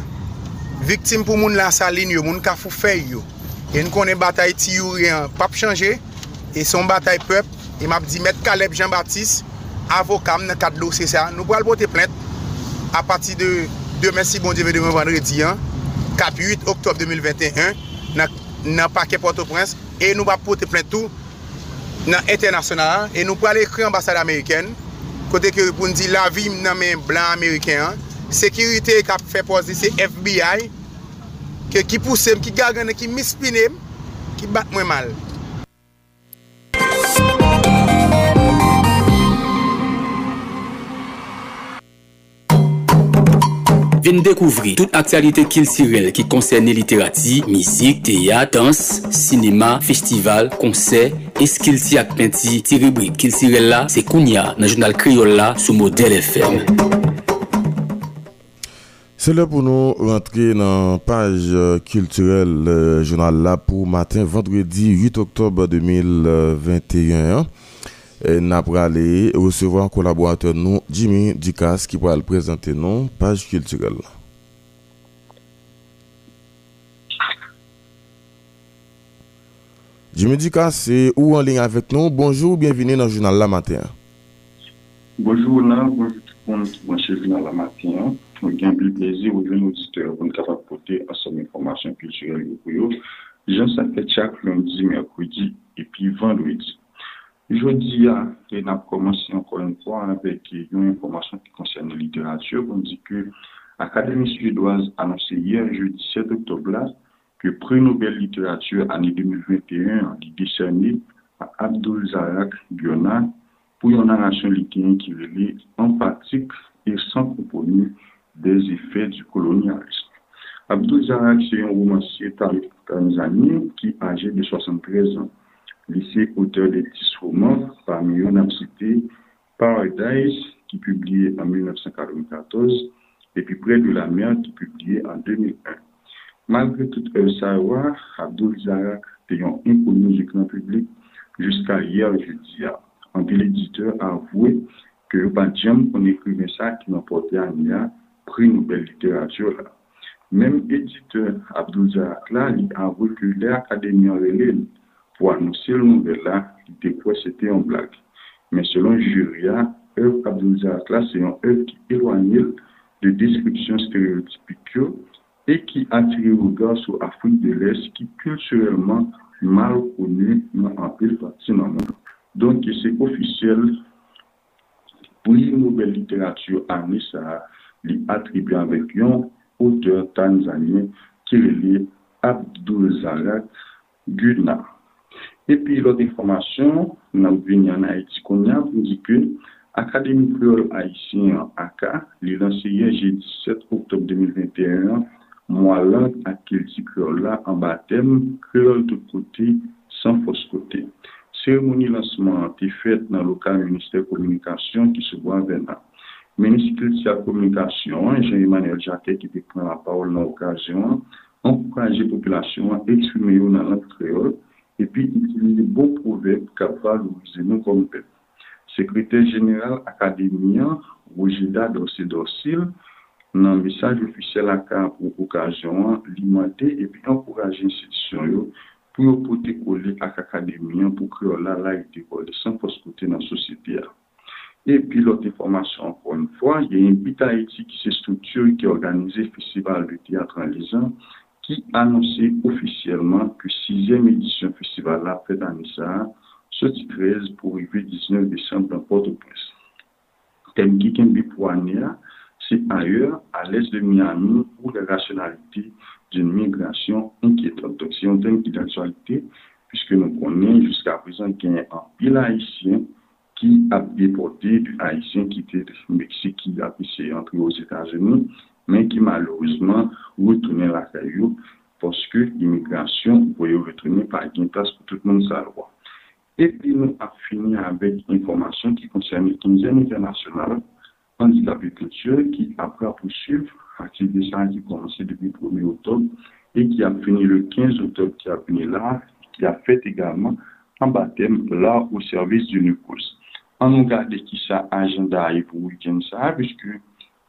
Viktim pou moun la salin yo, moun ka fou fey yo. E nou konen batay ti yu riyan, pap chanje, e son batay pep, e map di met Kaleb Jean-Baptiste, avokam nan kat dosye sa, nou pral bote plente, a pati de Demen si bon dive demen vendredi an Kap 8 oktob 2021 Nan, nan pake Port-au-Prince E nou pa pote plen tou Nan internasyonal E nou pral ekri ambasade Ameriken Kote ki pou nou di la vi nan men blan Ameriken an Sekirite kap fe posi se FBI Ki, ki pousem, ki gagane, ki mispinem Ki bat mwen mal. Vin dekouvri tout aktualite Kiltirel ki konserne literati, mizik, teya, dans, sinema, festival, konser, eskilti ak penti, ti rubrik Kiltirel la, se kounya nan jounal kriol la sou model FM. Se le pou nou rentre nan page Kiltirel jounal la pou matin vendredi 8 oktob 2021. n'a pralé recevoir collaborateur nous Jimmy Ducasse qui pourra le présenter non page culturelle. Jimmy Ducasse, c'est ou en ligne avec nous. Bonjour, bienvenue dans le journal La Matin. Bonjour, là, bonjour tout le monde qui branche le journal La Matin. Nous avons le plaisir de nos auditeurs pour nous apporter ensemble information culturelle. Jean-Sacré chaque lundi, mercredi et puis vendredi. Jodi a, gen ap komansi ankon yon kwa anpek yon informasyon ki konsen yon literatür, kon di ke Akademi Suédoise anonsi yer jeudi 7 oktobla ke pre Nobel Literatür ane 2021 li discerni a Abdul Zarak Gyona pou yon anasyon liten ki vele empatik e san komponi des efè du kolonialisme. Abdul Zarak se yon romancier Tariq Tanzani ki age de 73 an. Lycée auteur des 10 romans, parmi eux, on a cité Paradise, qui publié en 1994, et puis Près de la mer, qui publié en 2001. Malgré tout le savoir, Abdul Zarak ayant inconnu du grand public jusqu'à hier jeudi. En l'éditeur a avoué que Badiam, on écrivait ça qui m'a porté à Nia, prix Nobel littérature. Même éditeur Abdul Zarak là, il a avoué que l'Académie en relève pour annoncer le nouvel là, il quoi c'était en blague. Mais selon Juria, œuvre Abdul là, c'est une œuvre qui éloigne de descriptions stéréotypiques et qui attire le regard sur l'Afrique de l'Est qui culturellement mal connue dans un pays partie Donc c'est officiel pour une nouvelle littérature à Nissa, lui attribué avec un auteur tanzanien qui est Abdul Zarak Guna. Epi lot informasyon, nan vini an Haiti konya pou di ke Akademi Kriol Haitien AKA li lanseye je 17 oktob 2021 mwa lan akil di kriol la an batem kriol tout kote san fos kote. Seremoni lansman te fet nan lokal Ministèr Komunikasyon ki se bo avena. Ministèr de la Komunikasyon, Jean-Emmanuel Jacquet ki te pren la paol nan okasyon, anpouraje populasyon a eksime yo nan lant kriol epi itilize bon proverb kapwa louze nou kon pep. Sekretè General Akademian Wojida Dorsi Dorsil nan misaj ofisyel akar pou okasyon limante epi anporaje institisyon yo pou yo pote kole ak akademian pou kreola la ite kole san poskote nan sositi ya. Epi lot informasyon anpon fwa, ye yon bita eti ki se stouture ki organize festival de teatran lizan ki anonsi ofisyeleman ki 6e edisyon festival la fèd anisa soti 13 pou rive 19 Desembre nan Port-au-Prince. Tem ki ken bi pou anya, se ayer a l'est de Miami ou la rasyonalite d'une migrasyon enkietan. Tok se yon tem ki d'aktualite, pwiske nou konen jiska prezant ken an pil haisyen ki ap depote du haisyen ki te Meksik ki ap ese entre os Etats-Unis mais qui malheureusement retourné la caillou parce que l'immigration pouvait retourner par une place pour tout le monde savoir. Et puis nous avons fini avec une information qui concerne le 15e international handicap et culture qui après poursuivre activité ça qui commencé depuis le 1er octobre et qui a fini le 15 octobre qui a fini là, qui a fait également un baptême là au service du NUCOS. On nous regarde qui ça agenda pour le week-end ça, puisque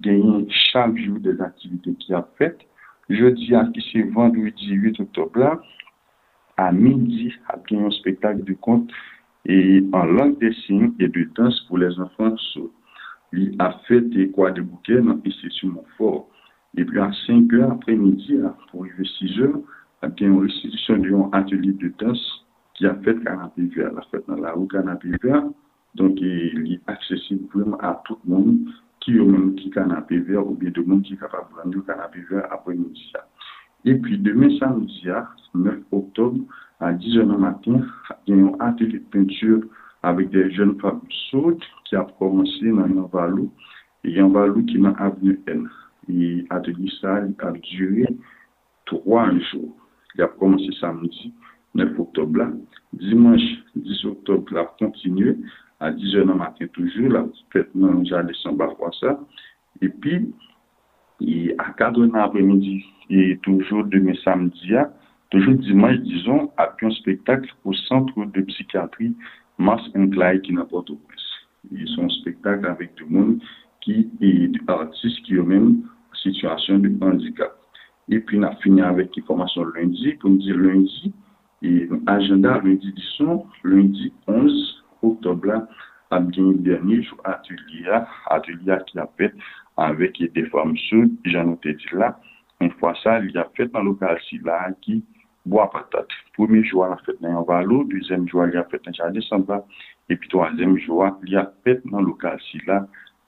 genyen chak jou des aktivite ki ap fet. Jeudi a ki se vendredi 8 oktobla, a midi ap genyen spektak de kont e an lang de sin e de dans pou les anfan sou. Li ap fet e kwa de bouke nan ese sou moun for. E pi a 5 an apre midi, pou rive 6 an, ap genyen restitusyon de yon atelier de dans ki ap fet kanapi ver. La fet nan la ou kanapi ver, donk li aksesib pou m a tout moun ki yo moun ki kanapé ver ou bien de moun ki kapap brandi ou kanapé ver apre midi ya. E pi demen samedi ya, 9 oktob, a 10 an matin, gen yon atelier peinture avik de jen fab sot ki ap komanse nan yon valou e yon valou ki nan avne en. E atelier sa ap dure 3 anjou. Ki ap komanse samedi 9 oktob la. Dimanche 10 oktob la ap kontinue à 10h du matin toujours, dans le jardin de ça. Et puis, et à 4h après-midi, et toujours demain samedi, toujours dimanche, disons, après un spectacle au centre de psychiatrie Mars Clyde qui n'a pas au Ils sont spectacle avec du monde qui est des artistes qui ont même situation de handicap. Et puis, on a fini avec l'information lundi, comme dit lundi, et agenda lundi, disons, lundi 11 oktob la, ap geni denye jou atelier, atelier ki ap fet avèk ete formsyon, jan nou te di la, an fwa sa li ap fet nan lokal si la ki bo ap atat. Premi jou ap fet nan yon valo, dezem jou ap fet nan jade samba, epi toazem jou ap li ap fet nan lokal si la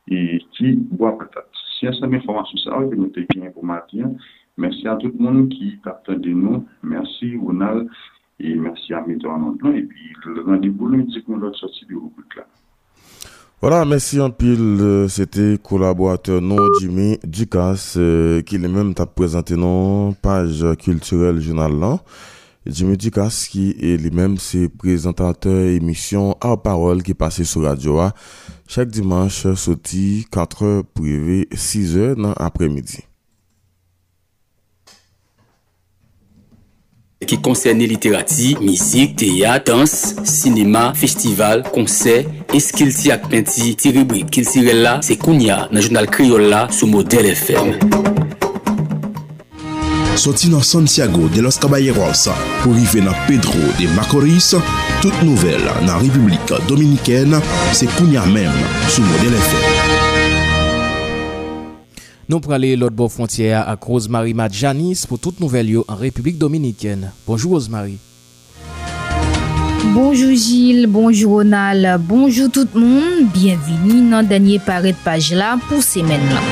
e ki bo ap atat. Si an sa mè informasyon sa, wè nou te geni pou mati an, mersi a tout moun ki kapten de nou, mersi Ronald, Et merci à Météo Et puis, le rendez-vous lundi pour notre sortie de rubrique là. Voilà, merci en pile. Euh, c'était collaborateur non Jimmy Ducasse euh, qui lui-même t'a présenté non page culturelle journal là. Jimmy Ducasse qui est lui-même c'est présentateur émission à parole qui passait sur radio chaque dimanche sorti 4 heures privé 6 heures dans après-midi. ki konserne literati, mizik, teya, dans, sinema, festival, konser, eskil ti ak penti, ti rubrik, kil sirel la, se kounya nan jounal kriol la sou model FM. Soti nan Santiago de los Caballeros pou rive nan Pedro de Macorís, tout nouvel nan Republik Dominikèn se kounya men sou model FM. Nous prenons l'autre bord frontière avec Rosemary Madjanis pour toute nouvelle en République dominicaine. Bonjour Rosemary. Bonjour Gilles, bonjour Ronald, bonjour tout le monde. Bienvenue dans le dernier paré de page là pour semaine là.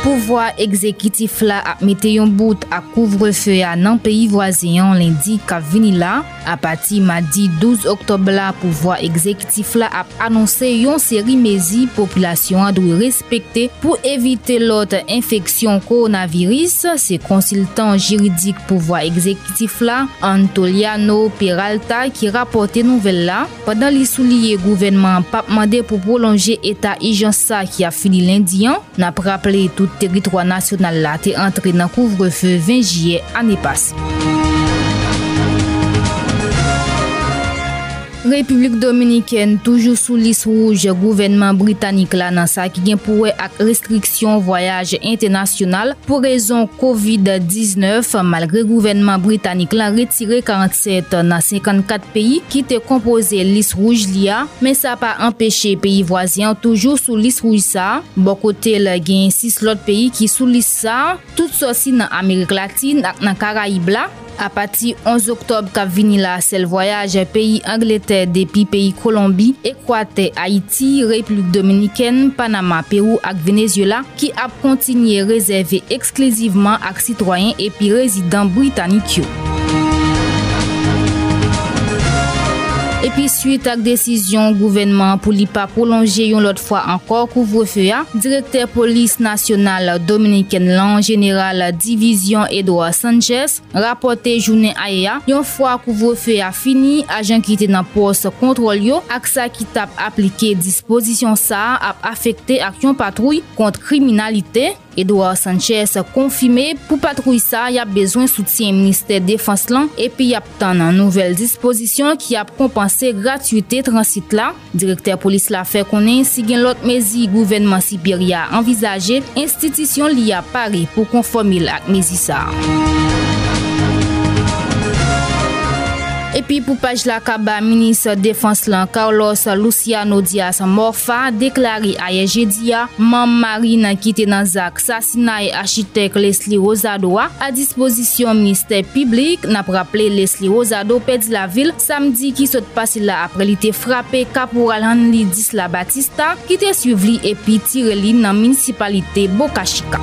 Pouvoi ekzekitif la ap mete yon bout ak kouvre fe a nan peyi vwazeyan lendi kap vini la. A pati madi 12 oktob la, pouvoi ekzekitif la ap anonse yon seri mezi populasyon a dwe respekte pou evite lot infeksyon koronaviris. Se konsiltan jiridik pouvoi ekzekitif la, Antoliano Peralta ki rapote nouvel la. Padan li souliye gouvenman pap mande pou prolonje eta ijansa ki a fini lendi an, nap rappele tout teritwa nasyonal la te antre nan kouvrefe 20 jye ane pas. Republik Dominiken toujou sou lis rouj gouvenman Britannik la nan sa ki gen pouwe ak restriksyon voyaj internasyonal pou rezon COVID-19 malgre gouvenman Britannik la retire 47 nan 54 peyi ki te kompoze lis rouj li a men sa pa empeshe peyi vwazyan toujou sou lis rouj sa. Bokote la gen 6 lot peyi ki sou lis sa tout sosi nan Amerik Latine ak nan Karaib la A pati 11 oktob kap vini la sel voyaj peyi Angleterre depi peyi Kolombi, Ekwate, Haiti, Republik Dominiken, Panama, Peru ak Venezuela ki ap kontinye rezerve ekskliziveman ak sitwayen epi rezidant Britannik yo. Epi suite ak desisyon gouvenman pou li pa prolonje yon lot fwa ankor kouvrefe ya, direkter polis nasyonal Dominiken lan, general Division Edouard Sanchez, rapote jounen aye ya, yon fwa kouvrefe ya fini, ajan ki te nan pos kontrol yo, ak sa ki tap aplike disposisyon sa ap afekte ak yon patrouy kont kriminalite, Edouard Sanchez konfime pou patrouy sa yap bezwen soutien Ministèr Défense lan epi yap tan nan nouvel disposisyon ki yap kompanse gratuité transit la. Direkter polis la fe konen si gen lot mezi gouvenman Siberia envizaje, institisyon li yap pare pou konformil ak mezi sa. Epi pou paj la kaba, Minis Defens lan Carlos Luciano Diaz Morfa deklari aye jedia man marina kite nan zak sasina e achitek Leslie Rosadoa a dispozisyon minister publik na praple Leslie Rosado pedi la vil samdi ki sot pasi la apre li te frape kapoural Hanli Disla Batista ki te suiv li epi tire li nan municipalite Bokachika.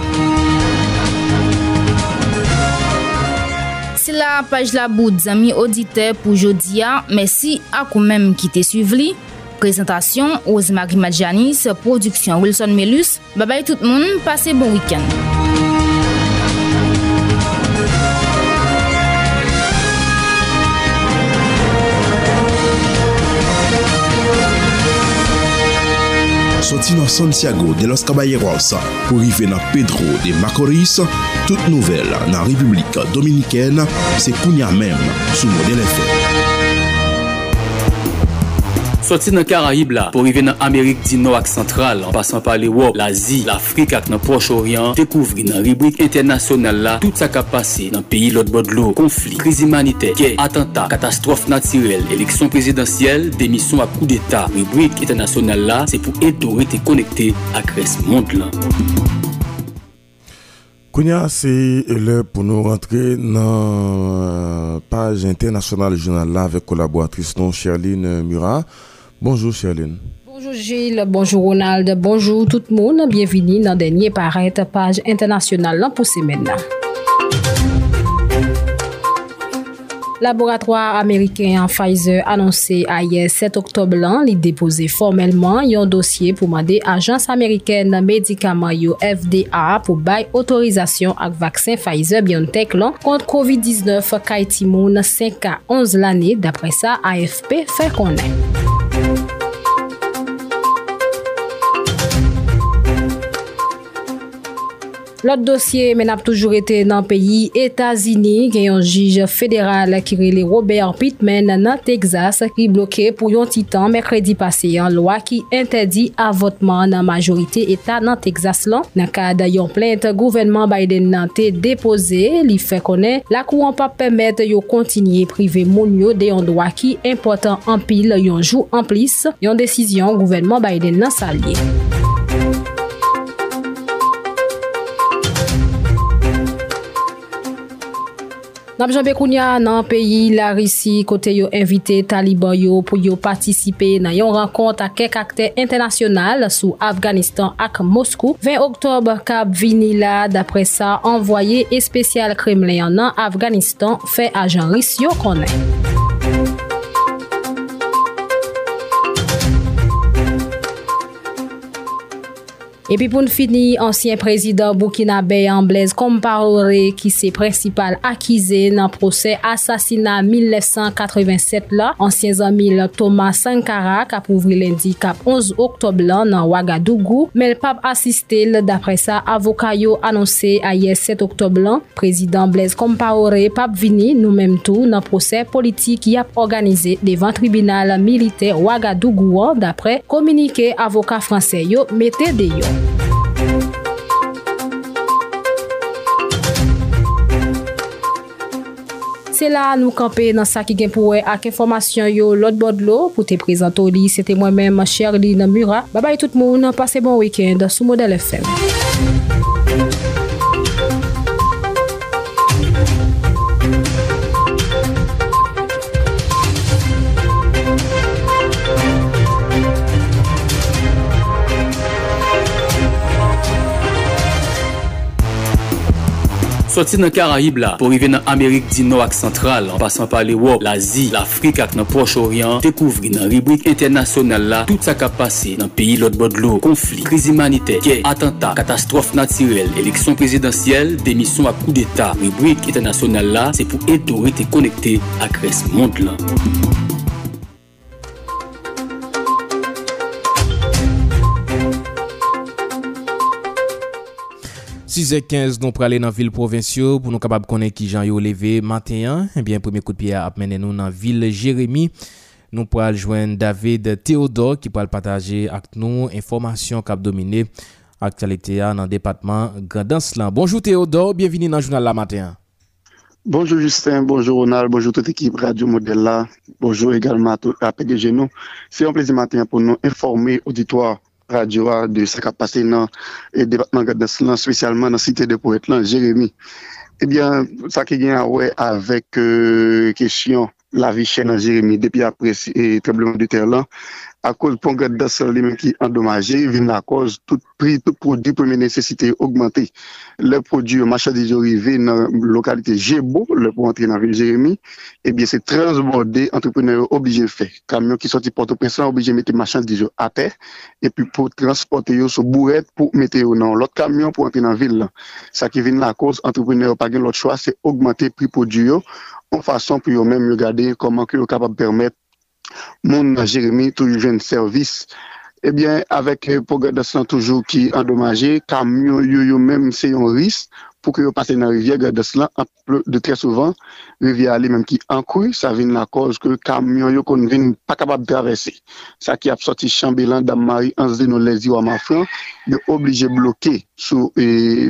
Se la paj la bout zami audite pou jodia, mesi akou menm ki te suiv li. Prezentasyon, Ozemagri Madjanis, Produksyon Wilson Melus. Babay tout moun, pase bon wikend. soti nan Santiago de los Caballeros pou rive nan Pedro de Macorís, tout nouvel nan Republik Dominikèn se kounya mèm sou model FM. Soti nan Karaib la, pou rive nan Amerik di nou ak sentral, an pasan pa l'Ewop, l'Azi, l'Afrik ak nan Proche-Orient, dekouvri nan ribrik internasyonal la, tout sa ka pase nan peyi lot bodlo, konflik, kriz imanite, gey, atenta, katastrof natirel, eleksyon prezidentyel, demisyon ak kou d'Etat. Ribrik internasyonal la, se pou eto rete konekte ak res mond lan. Kounia, se lè pou nou rentre nan euh, page internasyonal jounal la vek kolaboratris non Sherline Murat. Bonjour Charline. Bonjour Gilles, bonjour Ronald, bonjour tout moun. Bienveni nan denye paret page internasyonal lan pou semen nan. Laboratoire Ameriken Pfizer anonsè a ye 7 oktob lan li depose formelman yon dosye pou mande Ajans Ameriken Medikaman yo FDA pou bay otorizasyon ak vaksin Pfizer-BioNTech lan kont COVID-19 ka iti moun 5 a 11 lane dapre sa AFP fè konen. Lot dosye men ap toujou rete nan peyi Etazini gen yon jij federal ki rele Robert Pittman nan Texas ki bloke pou yon titan mekredi pase yon lwa ki entedi avotman nan majorite etat nan Texas lan. Nan kade yon plente gouvenman Biden nan te depose li fe konen la kou an pa pemet yo kontinye prive moun yo de yon dwa ki important an pil yon jou an plis yon desisyon gouvenman Biden nan salye. Nabjan Bekounia nan peyi la risi kote yo invite taliban yo pou yo patisipe nan yon renkont ak kek akte internasyonal sou Afganistan ak Moskou. 20 Oktob kab vini la dapre sa envoye espesyal Kremlin nan Afganistan fe ajan risi yo konen. Epi pou n fini, ansyen prezident Boukinabe Yamblez Komparore ki se prinsipal akize nan proses asasina 1987 la, ansyen zanmil Thomas Sankara kap ouvri lendi kap 11 oktob lan nan Ouagadougou, mel pap asiste l dapre sa avokayo anonse a ye 7 oktob lan. Prezident Blaise Komparore pap vini nou menm tou nan proses politik yap organize devan tribunal milite Ouagadougou an dapre komunike avoka franse yo mette de yo. Se la nou kampe nan sa ki gen pouwe ak informasyon yo lot bod lo pou te prezento li. Sete mwen men ma chèr li nan mura. Babay tout moun, pase bon wikend sou Model FM. Sorti nan Karaib la, pou rive nan Amerik di nou ak Sentral, an pasan pa l'Europe, l'Azi, l'Afrik ak nan Proche-Orient, dekouvri nan ribrik internasyonal la, tout sa ka pase nan peyi lot bodlo, konflik, kriz imanite, ke, atenta, katastrofe natirel, eleksyon prezidentiyel, demisyon ak kou d'Etat. Ribrik internasyonal la, se pou eto rete konekte ak res mond lan. 6h15 nou prale nan vil provincio pou nou kapab konen ki jan yo leve matenyan. Ebyen, eh premye kout piya ap menen nou nan vil Jeremie. Nou pral jwen David Theodore ki pral pataje ak nou informasyon kap domine aktualite ya nan depatman Gradans lan. Bonjou Theodore, bienvini nan jounal la matenyan. Bonjou Justin, bonjou Ronald, bonjou tout ekip Radio Modella, bonjou egalman a PDG nou. Se yon plezi matenyan pou nou informe auditoire. radio a de sa ka pase nan e debatman gadas lan, spesyalman nan site de poet lan, Jeremie. Ebyen, eh sa ki gen a wè avèk euh, kesyon la vi chè nan Jérémy depi apres trebleman de ter lan, a koz pon Grandanslan li men ki endomaje, vin la koz tout pri, tout prodou pweme nesesite augmente. Le prodou machat di jo rive nan lokalite Jébo, le pou antre nan vil Jérémy, ebyen se transborde entrepreneur oblije fè. Kamyon ki soti Port-au-Prince oblije mette machat di jo atè, epi pou transporte yo sou bouret pou mette yo nan lot kamyon pou antre nan vil la. Sa ki vin la koz, entrepreneur pa gen lot chwa, se augmente pri prodou yo, an fason pou yo men yo gade koman ki yo kapab permette moun nan Jérémy tou yu jen servis. Ebyen, avek pou gade san toujou ki endomaje, kamyon yo yo menm se yon ris pou ki yo pase nan rivye gade san, de tre souvan, rivye ali menm ki ankoui, sa vin la koz ke kamyon yo kon vin pa kapab travese. Sa ki ap soti chanbelan dam mari anse de nou lezi wama fran, yo oblije bloke sou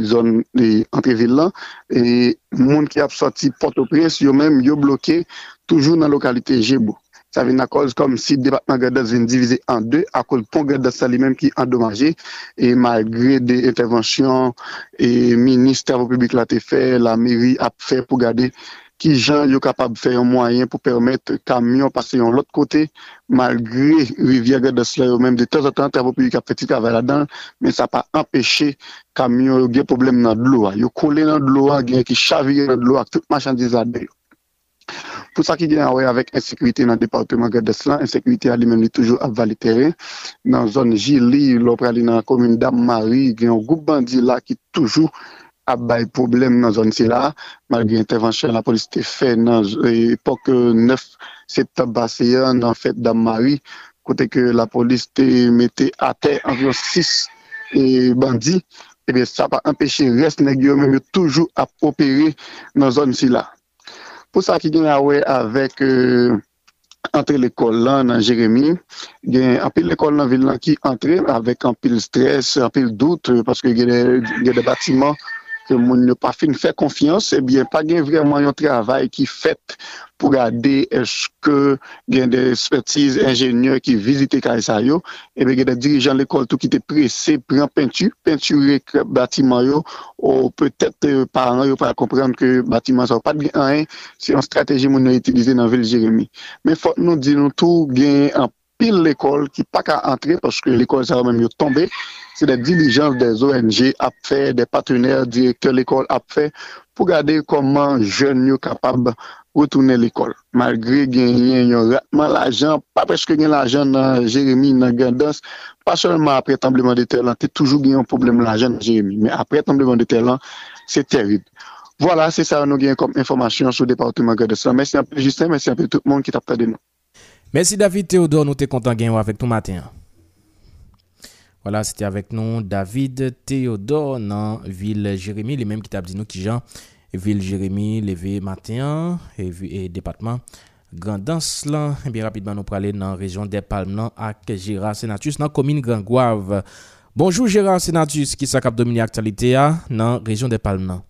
zon entreville lan, e moun ki ap soti Port-au-Prince, yo menm yo bloke toujou nan lokalite Jébo. Sa vin a koz kom si debatman Gadas vin divize an de, a koz pon Gadas sa li menm ki endomaje, e malgre de intervensyon, e minister ou publik la fe, la meri ap fe pou gade ki jan yo kapab fe yon mwayen pou permette kamyon pase yon lot kote, malgre rivye Gadas la yo menm de tezatan, tervo publik ap feti kave la dan, men sa pa empeshe kamyon yo gen problem nan dlo a. Yo kole nan dlo a, gen ki chavye nan dlo a, tout machandiza de yo. Pou sa ki gen awe avèk ensekwite nan departement Gades lan, ensekwite a li men li toujou ap vali teren. Nan zon Jili, lopre a li nan komune Dammari, gen yon goup bandi la ki toujou ap bay problem nan zon si la. Malge intervensyon la polis te fe nan epok 9 septembaseyan nan fèt Dammari, kote ke la polis te mette ate anvyon 6 e bandi, ebe sa pa empèche res negyo men yo toujou ap opere nan zon si la. Pou sa ki gen a we avèk euh, antre l'ekol lan nan Jeremie, gen apil l'ekol nan vil lan ki antre avèk anpil stres, anpil dout, euh, paske gen euh, de batiman ke moun nou pa fin fè konfians, eh ebyen pa gen vreman yon travay ki fèt pou gade eske gen de ekspertise enjenyeur ki vizite Kaisa yo, eh ebyen gen de dirijan l'ekol tou ki te prese, pren pentu, penture batiman yo, ou petet euh, paran yo pa komprende ke batiman sa ou pat gen an, eh, se yon strategi moun nou itilize nan vil Jeremie. Men fòk nou di nou tou gen an pil l'ekol ki pa ka antre, paske l'ekol sa ou men yo tombe, se de dilijans de ONG ap fè, de patenèr direktèr l'ekol ap fè, pou gade koman jen yo kapab wotounen l'ekol. Malgré gen yon ratman l'ajan, pa preske gen l'ajan nan Jérémy, nan Gandans, pa solman apre tembleman de terlan, te toujou gen yon problem l'ajan nan Jérémy, men apre tembleman de terlan, se terib. Voilà, se sa nou gen kom informasyon sou departement Gandans. Mèsi anpe Justin, mèsi anpe tout moun ki tap tade nou. Merci David Theodore, nou te kontan gen yo avèk tou matin. Voilà, c'était avec nous David Théodore dans Ville Jérémy, les mêmes qui t'a dit nous qui Jean Ville Jérémy levé matin et, et département Grandance là, et bien rapidement nous parler dans la région des Palmes avec Gérard Senatus dans la commune Grand-Gouave. Bonjour Gérard Senatus qui s'occupe dominer l'actualité dans la région des Palmes.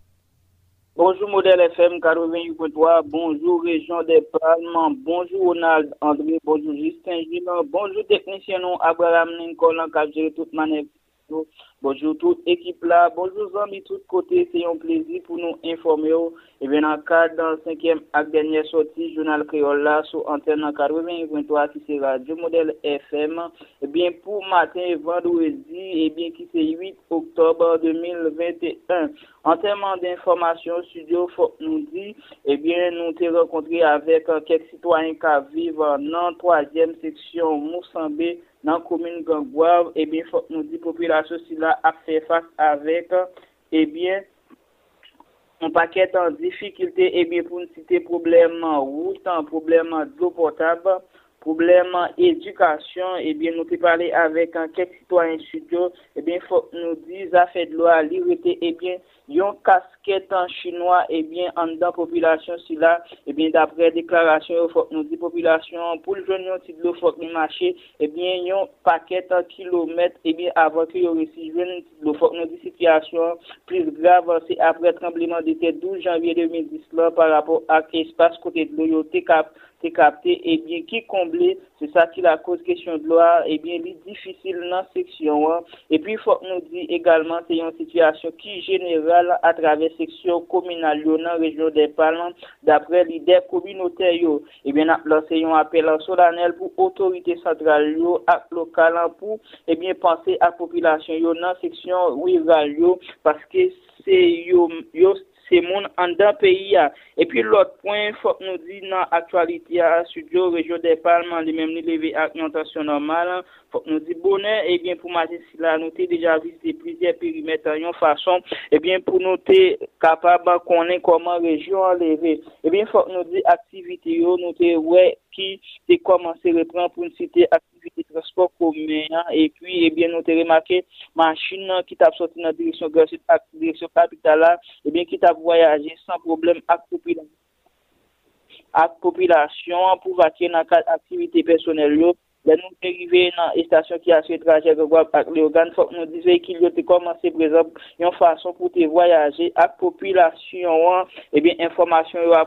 Bonjour Modèle FM 88.3, bonjour Région des Palmes, bonjour Ronald André, bonjour Justin Gillon, bonjour technicien nous Abraham Lincoln qui toute manœuvre bonjour toute équipe là, bonjour amis tout côté, c'est un plaisir pour nous informer. Et bien, dans le cadre dans cinquième acte dernière sortie, journal créole là, sur antenne 80.3 qui c'est radio modèle FM. Et bien, pour matin et vendredi, et bien, qui c'est 8 octobre 2021. En termes d'informations, studio faut nous dit, eh bien, nous t'ai rencontré avec quelques citoyens qui vivent dans la troisième section Moussambé, dans la commune Gangouave. Eh bien, faut nous dit, population si là a fait face avec, eh bien, un paquet en difficulté, eh bien, pour nous citer problème route, problème d'eau potable, Problem edukasyon, ebyen eh nou te pale avek an kek sitwanyen studio, ebyen eh fok nou di zafè dlo a li wete ebyen eh yon kasket an chinois ebyen an dan populasyon si la, ebyen dapre deklarasyon fok nou di populasyon pou l joun yon titlo fok ni mache, ebyen yon paket an kilomet ebyen avan ki yon resi joun yon titlo fok nou di sityasyon plis grav se apre trembleman de te 12 janvye 2010 la par rapport ak espas kote dlo yo te kap. te kapte, eh ebyen ki komble, se sa ki la koz kesyon de loa, ebyen eh li difisil nan seksyon an, epi fok nou di egalman se yon situasyon ki general a travè seksyon kominal yo nan rejyon de palan, dapre li de kominote yo, eh ebyen ap lan se yon apelan solanel pou otorite sentral yo ak lokal an pou, ebyen panse ak popilasyon yo nan seksyon wiral yo, paske se yo, yo se moun an dan peyi ya. E pi lot pwen fok nou di nan aktualite ya studio rejo de palman li menm li leve ak yon tasyon normal. Fok nou di bonen, e bien pou mati si la nou te deja vizite plizye perimetre yon fason, e bien pou nou te kapab konen koman rejo an leve. E bien fok nou di aktivite yo nou te wey qui est commencé à reprendre pour une cité activité transport commun. Et puis et bien nous avons remarqué machine qui t'a sorti dans la direction la direction capitale et bien qui t'a voyagé sans problème avec la population pour vaquer dans activité personnelle nous sommes dans la station qui a ce trajet avec les organes, faut nous disions qu'il y a commencé, par exemple, une façon pour voyager avec la population, et bien, information va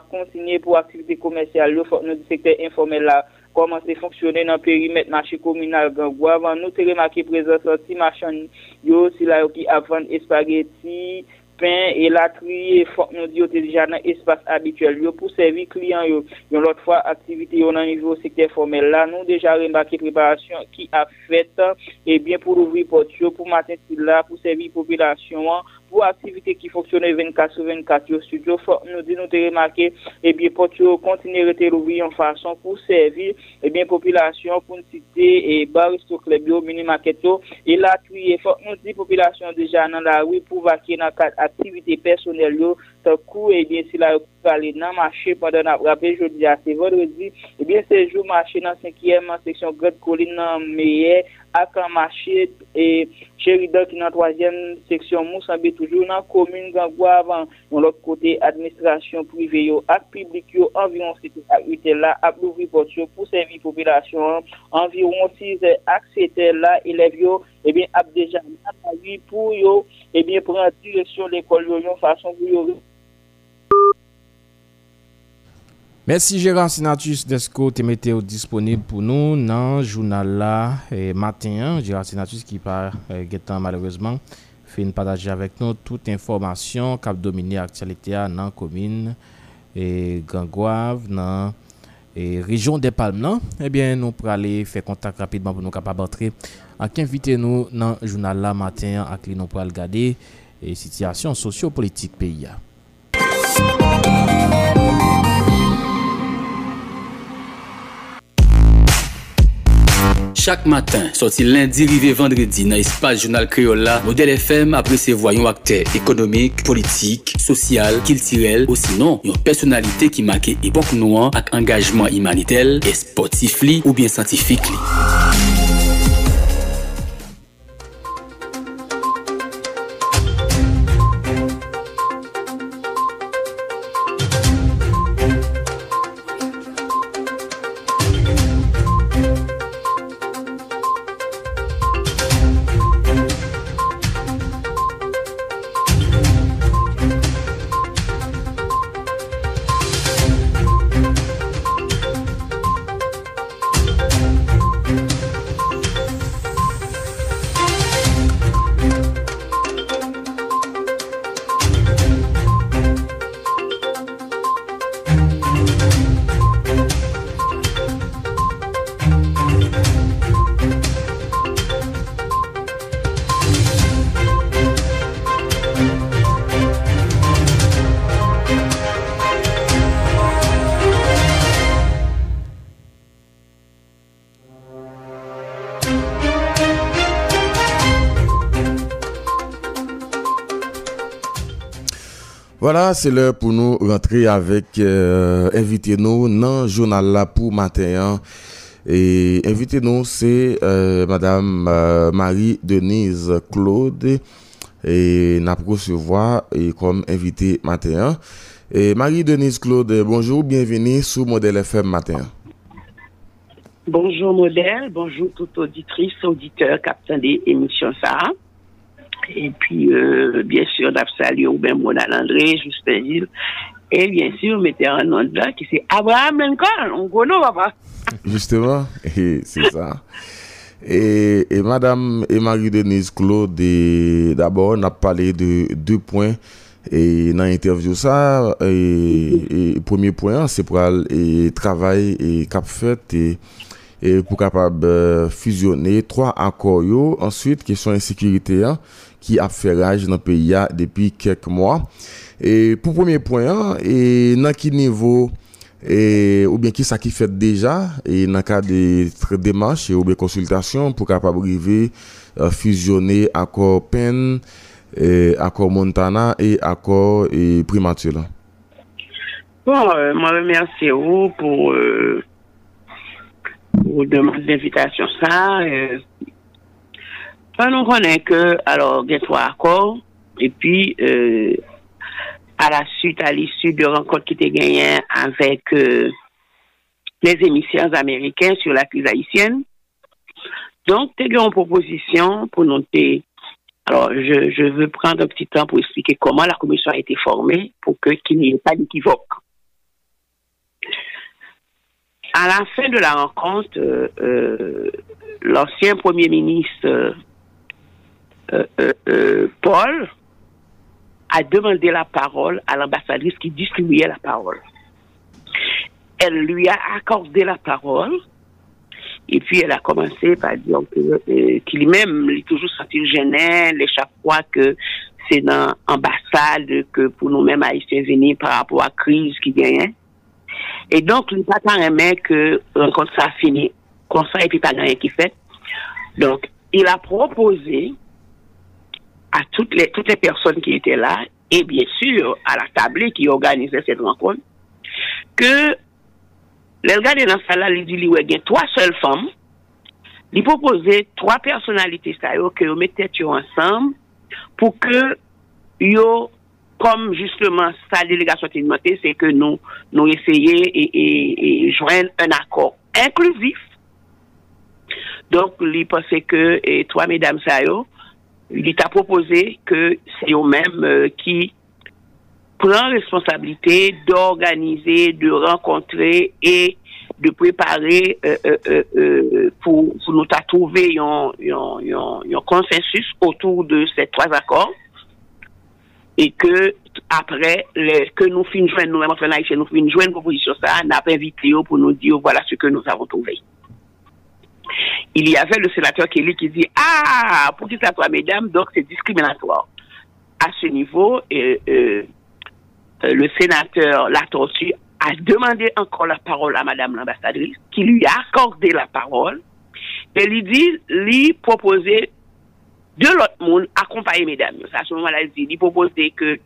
pour activité commerciale, il faut nous dire secteur informel comment c'est fonctionner dans le périmètre marché communal Gangouave. Nous avons remarqué présence de marchand, yo, si là, qui a vendu spaghetti, et la trier faut nous déjà dans espace habituel pour servir client yo. Yon l'autre fois activité dans niveau secteur formel là nous déjà remarqué préparation qui a fait et bien pour ouvrir porte pour matin là pour servir population pour activité qui fonctionne 24 sur 24 au studio, nous dit nous de remarquer, eh bien, pour continuer à être ouvrir en façon pour servir, eh bien, population, pour cité, et bar, club, mini market, et là, il faut nous dit population déjà dans la rue pour vaquer dans activité personnelle, tant coup, eh bien, si la aller dans marché pendant la jeudi à c'est vendredi, et bien, c'est jour marché dans 5e section Grande Colline, ak an mache e cherida ki nan 3e seksyon Moussambi toujou nan komune gangwa avan yon lot kote administrasyon prive yo ak publik yo anviron sete ak ute la ap louvri pot yo pou servi popilasyon anviron 6 ak sete la elev yo ebyen ap dejan nan avi pou yo ebyen pran direksyon l'ekol yo yon fason pou yo Merci Gérard Sinatus d'Esco te mette disponible pour nous dans le journal là et matin. Gérard Sinatus qui part euh, malheureusement fait une partager avec nous toute information qui a dominé l'actualité dans la commune et Gangouave, dans la région des Palmes. Eh bien, nous pourrons aller faire contact rapidement pour nous capables d'entrer. inviter nous dans le journal là matin avec nous pour regarder la situation socio-politique pays. Chak matin, soti lendi rive vendredi nan espas jounal kreola, Model FM apresevoy yon akter ekonomik, politik, sosyal, kiltirel, osinon yon personalite ki make epok nouan ak engajman imanitel, esportif li ou bien santifik li. C'est l'heure pour nous rentrer avec euh, invité nous dans le journal là pour matin. hein. Et invité nous, c'est euh, Madame euh, Marie-Denise Claude. Et n'a recevoir et comme invité matin. Et Marie-Denise Claude, bonjour, bienvenue sur Modèle FM matin. Bonjour modèle, bonjour toute auditrice, auditeur, captain des émissions ça. Et puis, euh, bien sûr, d'absaluer ou bien Monal André, Justin Gilles. Et bien sûr, mettez un nom de là qui c'est Abraham Lincoln. On connaît, papa. Justement, c'est ça. Et, Madame et Marie-Denise Claude, d'abord, on a parlé de deux points. Et dans l'interview, ça, premier point, c'est pour le travail et cap fait e, pou kapab e, fusionne 3 akor yo. Answit, kesyon insekirite ya ki ap feraj nan peyi ya depi kek mwa. E, pou premier poyan, e, nan ki nivou e, ou bien ki sa ki fet deja e nan ka de demanche e ou bien konsultasyon pou kapab rive uh, fusionne akor pen, akor montana e akor primatula. Bon, euh, mwen remersi ou pou... Euh... pour demander d'invitation ça. Euh, enfin, nous connaissons que, alors, il y a trois accords. Et puis, euh, à la suite, à l'issue de rencontres qui étaient gagnées avec euh, les émissaires américains sur la crise haïtienne, donc, tu as une proposition pour noter. Alors, je, veux prendre un petit temps pour expliquer comment la commission a été formée pour qu'il n'y ait pas d'équivoque. À la fin de la rencontre, euh, euh, l'ancien premier ministre euh, euh, euh, Paul a demandé la parole à l'ambassadrice qui distribuait la parole. Elle lui a accordé la parole et puis elle a commencé par dire qu'il même il toujours senti gêné les chaque fois que c'est dans l'ambassade que pour nous-mêmes haïtiens venir par rapport à la crise qui gagne. Et donc, il n'a pas tant aimé que euh, quand ça a fini, comme ça, et puis pas rien qui fait. Donc, il a proposé à toutes les, toutes les personnes qui étaient là, et bien sûr, à la table qui organisait cette rencontre, que les gars dans la salle, il dit, il y a trois seules femmes, il proposait trois personnalités, ça, yo, que vous mettez ensemble pour que yo comme justement sa délégation a demandé, c'est que nous, nous essayer et, et, et joindre un accord inclusif. Donc, il pensait que, et trois mesdames, ça, il t'a proposé que c'est eux-mêmes euh, qui prend responsabilité d'organiser, de rencontrer et de préparer euh, euh, euh, euh, pour, pour nous trouver un consensus autour de ces trois accords et que après que nous finissons joindre nous-mêmes enfin nous finissons joindre proposition ça n'a pas invité pour nous dire voilà ce que nous avons trouvé. Il y avait le sénateur Kelly qui dit ah pour dire ça toi mesdames donc c'est discriminatoire. À ce niveau euh, euh, euh, le sénateur Latortu a demandé encore la parole à madame l'ambassadrice qui lui a accordé la parole. Et lui dit lui proposer de l'autre monde accompagner mesdames. À ce moment-là, il proposait que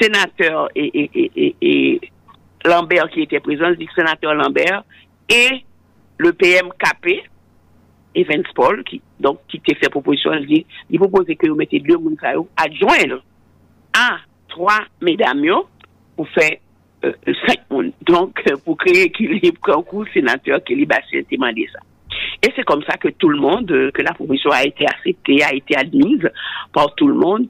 sénateur et, Lambert qui était présent, dit que sénateur Lambert et le PMKP, Evans Paul, qui, donc, qui fait proposition, il dit, il proposait que vous mettez deux monde adjoindre à trois mesdames pour faire euh, cinq monde. Donc, euh, pour créer équilibre, concours sénateur Kelly Bastien demandé ça. Et c'est comme ça que tout le monde, euh, que la proposition a été acceptée, a été admise par tout le monde.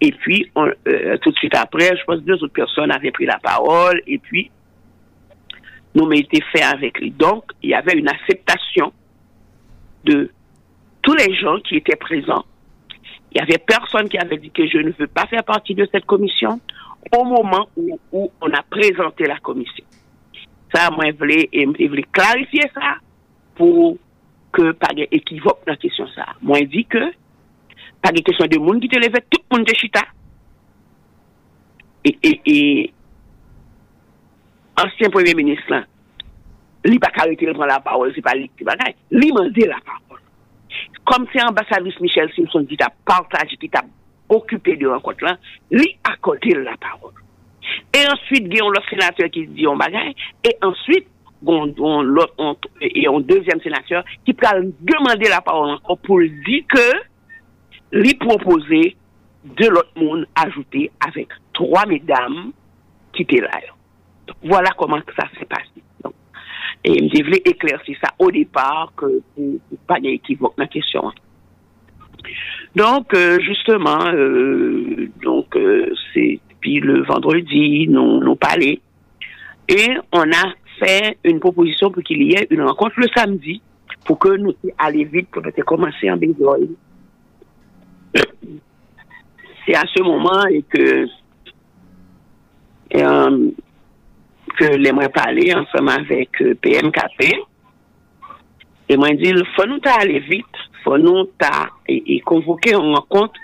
Et puis, euh, tout de suite après, je pense que deux autres personnes avaient pris la parole et puis, nous été fait avec lui. Donc, il y avait une acceptation de tous les gens qui étaient présents. Il y avait personne qui avait dit que je ne veux pas faire partie de cette commission au moment où, on a présenté la commission. Ça, moi, je voulais clarifier ça pour que pas d'équivoque dans la question ça. Moi, je dis que pas de question de monde qui te lève, tout le monde te chita. Et, et, et ancien premier ministre là, lui pas arrêté de prendre la parole, c'est pas lui qui va lui demander la parole. Comme c'est ambassadrice Michel Simpson qui t'a partagé, qui t'a occupé de rencontre là, lui accordé la parole. Et ensuite, il y a l'autre sénateur qui dit un bagage. Et et un deuxième sénateur qui peut demander la parole encore pour dire que lui proposer de l'autre monde ajouté avec trois mesdames qui étaient là. Voilà comment ça s'est passé. Donc, et je voulais éclaircir ça au départ, que pour, pour pas y ait équivoque dans la question. Donc, euh, justement, euh, donc euh, c'est puis le vendredi, nous nous parlé et on a fait une proposition pour qu'il y ait une rencontre le samedi pour que nous aller vite pour commencer en bénévolat. C'est à ce moment et que euh, que j'aimerais parler ensemble avec euh, PMKP. Et moi, dit, faut nous aller vite, faut nous et, et convoquer une rencontre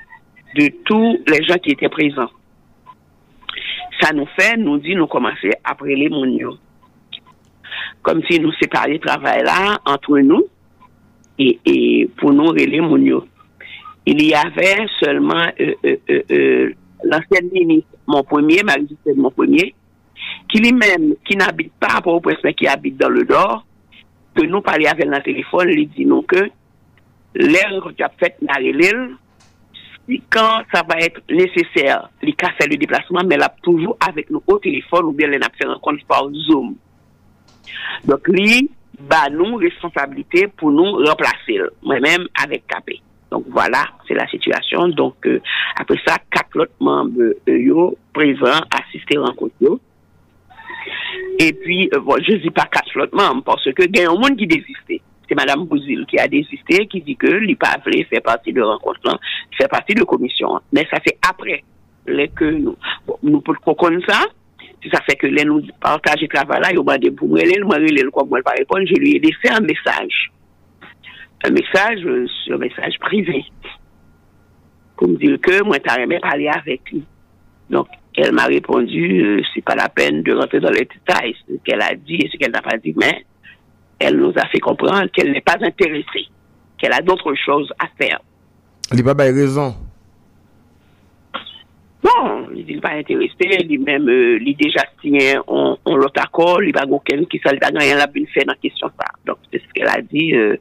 de tous les gens qui étaient présents. Ça nous fait, nous dit, nous commencer après les mounions. Comme si nous séparions le travail là entre nous et, pour nous les mounions. Il y avait seulement euh, euh, euh, l'ancienne ministre, mon premier, Marie-Justine, mon premier, qui lui-même, qui n'habite pas à Port-au-Prince, mais qui habite dans le Nord, que nous parlions avec le téléphone, lui dit que l'air que tu as fait si quand ça va être nécessaire, il a fait le déplacement, mais là, toujours avec nous au téléphone ou bien les a fait rencontre par Zoom. Donc, lui, bah, nous, responsabilité pour nous remplacer, moi-même avec KP. Donc, voilà, c'est la situation. Donc, euh, après ça, quatre autres membres euh, yo, présents, assistés yo. Et puis, euh, bon, je dis pas quatre autres membres parce que il y a un monde qui désistait. C'est Madame Bouzil qui a désisté, qui dit que voulu faire partie de rencontre, fait partie de commission. Mais ça c'est après nous, nous pouvons connaître ça. Si ça fait que les nous partager le travail là, ils ont demandé pour moi, le moi, le quoi, moi, pas répondre, je lui ai laissé un message. Un message, euh, sur un message privé. Pour me dire que moi, t'as aimé parler avec lui. Donc, elle m'a répondu, euh, c'est pas la peine de rentrer dans les détails, ce qu'elle a dit et ce qu'elle n'a pas dit, mais elle nous a fait comprendre qu'elle n'est pas intéressée, qu'elle a d'autres choses à faire. Il n'y a pas de il n'est pas intéressé, lui-même, euh, il déjà signé on, on l'autre accord, il n'y a pas qui il n'a rien à faire dans la question ça. Donc, c'est ce qu'elle a dit, euh,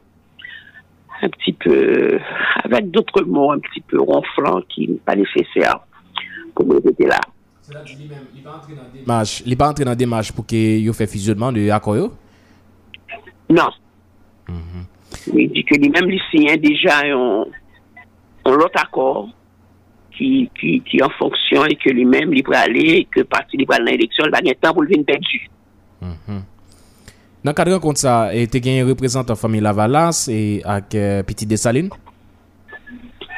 un petit peu, avec d'autres mots, un petit peu ronflant, qui n'est pas nécessaire pour me répéter là. Il n'est pas entré dans la démarche pour qu'il ait fait fusionnement de accord. yo? Non. Il dit que lui-même, il signe déjà un, un autre accord qui, ki, ki, ki an fonksyon e ke li men li prale, e ke parti li prale nan eleksyon, ba gen tan pou li vin perdi. Mm -hmm. Nan kadran kont sa, e te gen yon reprezentant Fami Lavalas e ak euh, Petit Dessaline?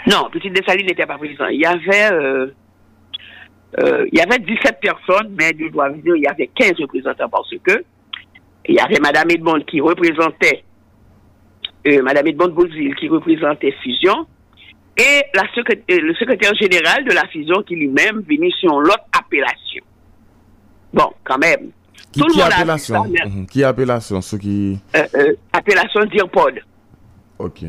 Non, Petit Dessaline n'était pas présent. Il y avait, euh, euh, il y avait 17 personnes, mais je dois vous dire, il y avait 15 représentants parce que il y avait Madame Edmond qui représentait, euh, Madame Edmond Bouzil qui représentait Fusion, et la euh, le secrétaire général de la Fusion qui lui-même venait sur l'autre appellation. Bon, quand même. Qui, Tout le monde a vu appellation ça, mais-. Qui appellation? Ceux qui. euh, euh, appellation Dirpod. Ok.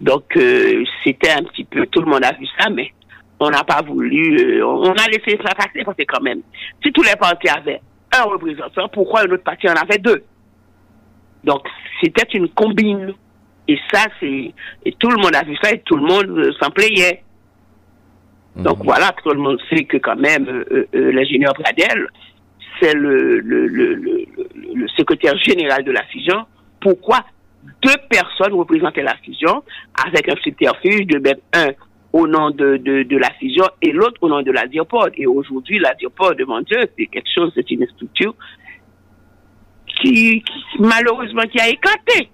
Donc, euh, c'était un petit peu, tout le monde a vu ça, mais on n'a pas voulu, on a laissé ça passer parce que quand même, si tous les partis avaient un représentant, pourquoi un autre parti en avait deux? Donc, c'était une combine. Et ça, c'est, et tout le monde a vu ça et tout le monde euh, s'en plaignait. Donc voilà, tout le monde sait que quand même, euh, euh, l'ingénieur Pradel, c'est le, le, le, le, le- le secrétaire général de la fusion. Pourquoi deux personnes représentaient la fusion avec un subterfuge de mettre un au nom de, de, de la fusion et l'autre au nom de la diopode. Et aujourd'hui, la diopode, mon Dieu, c'est quelque chose, c'est une structure qui, qui, malheureusement qui a éclaté.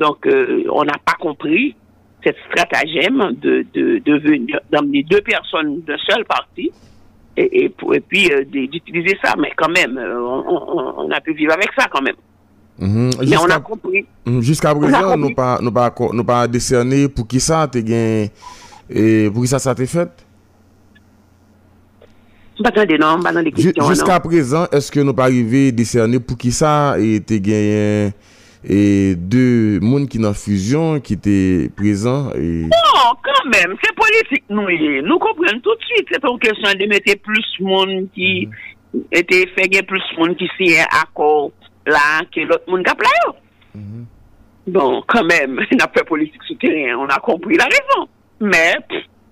Donc, euh, on n'a pas compris cette stratagème de, de, de venir d'emmener deux personnes d'un seul parti et, et, puis euh, d'utiliser ça. Mais quand même, euh, on, on- on a pu vivre avec ça quand même. Mhm. Mais on a compris. Mhm. Jusqu'à présent, nous pas nous pas nous pas décerné pour qui ça t'es gain et pour qui ça ça t'est fait? Jusqu'à présent, est-ce que nous pas arrivé décerné pour qui ça et t'es gain et deux monde qui dans fusion qui étaient présents et Non, quand même, c'est politique nous. Nous comprenons tout de suite. C'est pas une question de mettre plus monde qui était fait plus monde qui signe accord là que l'autre monde qui a là. Bon, quand même, on a fait politique souterrain, on a compris la raison. Mais,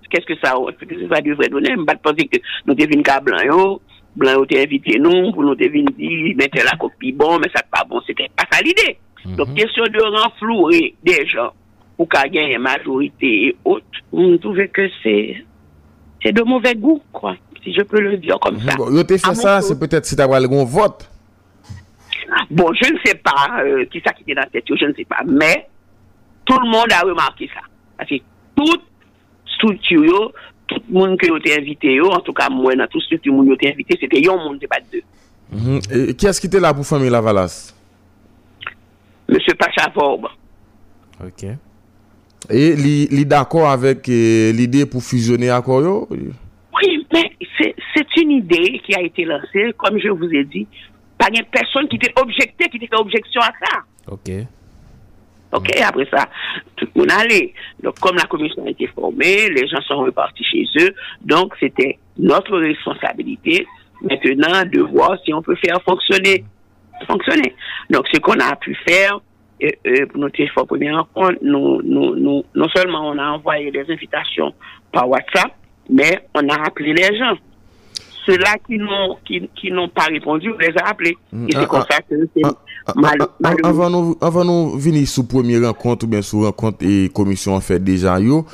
qu'est-ce que ça, que ça devrait donner? Je ne pas penser que nous devons qu'à blanc, yo. Blanc, yo invité nous, pour nous devons dire, mettez la copie bon, mais ça pas bon, c'était pas ça l'idée. Donc, question de renflouer des gens pour qu'à gagner majorité et autres, on trouvait que c'est, c'est de mauvais goût, quoi, si je peux le dire comme ça. bon, te À fait ça, c'est peut-être si t'as le bon vote. Bon, je ne sais pas euh, qui ça qui était dans la tête, je ne sais pas. Mais tout le monde a remarqué ça. Parce que toute structure, tout le monde qui a été invité, en tout cas, moi, dans toute structure, qui a été invité, c'était un monde, pas deux. Mhm. Et qui est-ce qui était là pour famille Lavalas? Monsieur Pacha Vorbe. Ok. Et li, li d'accord avec euh, l'idée pour fusionner encore yo? Oui, mais c'est une idée qui a été lancée, comme je vous ai dit, par une personne qui était objectée, qui était objection à ça. Ok. OK, après ça, tout le monde allait. Donc, comme la commission a été formée, les gens sont repartis chez eux. Donc, c'était notre responsabilité maintenant de voir si on peut faire fonctionner. Fonctionner. Donc, ce qu'on a pu faire euh, euh, pour notre première rencontre, nous, nous, nous, non seulement on a envoyé des invitations par WhatsApp, mais on a appelé les gens. Ceux-là qui n'ont qui, qui n'ont pas répondu, on les a appelés. Et c'est Ah, comme ah, ça que c'est mal, A- Avant nous, avant nous venir sous première rencontre ou bien sous rencontre et commission en fait déjà yo.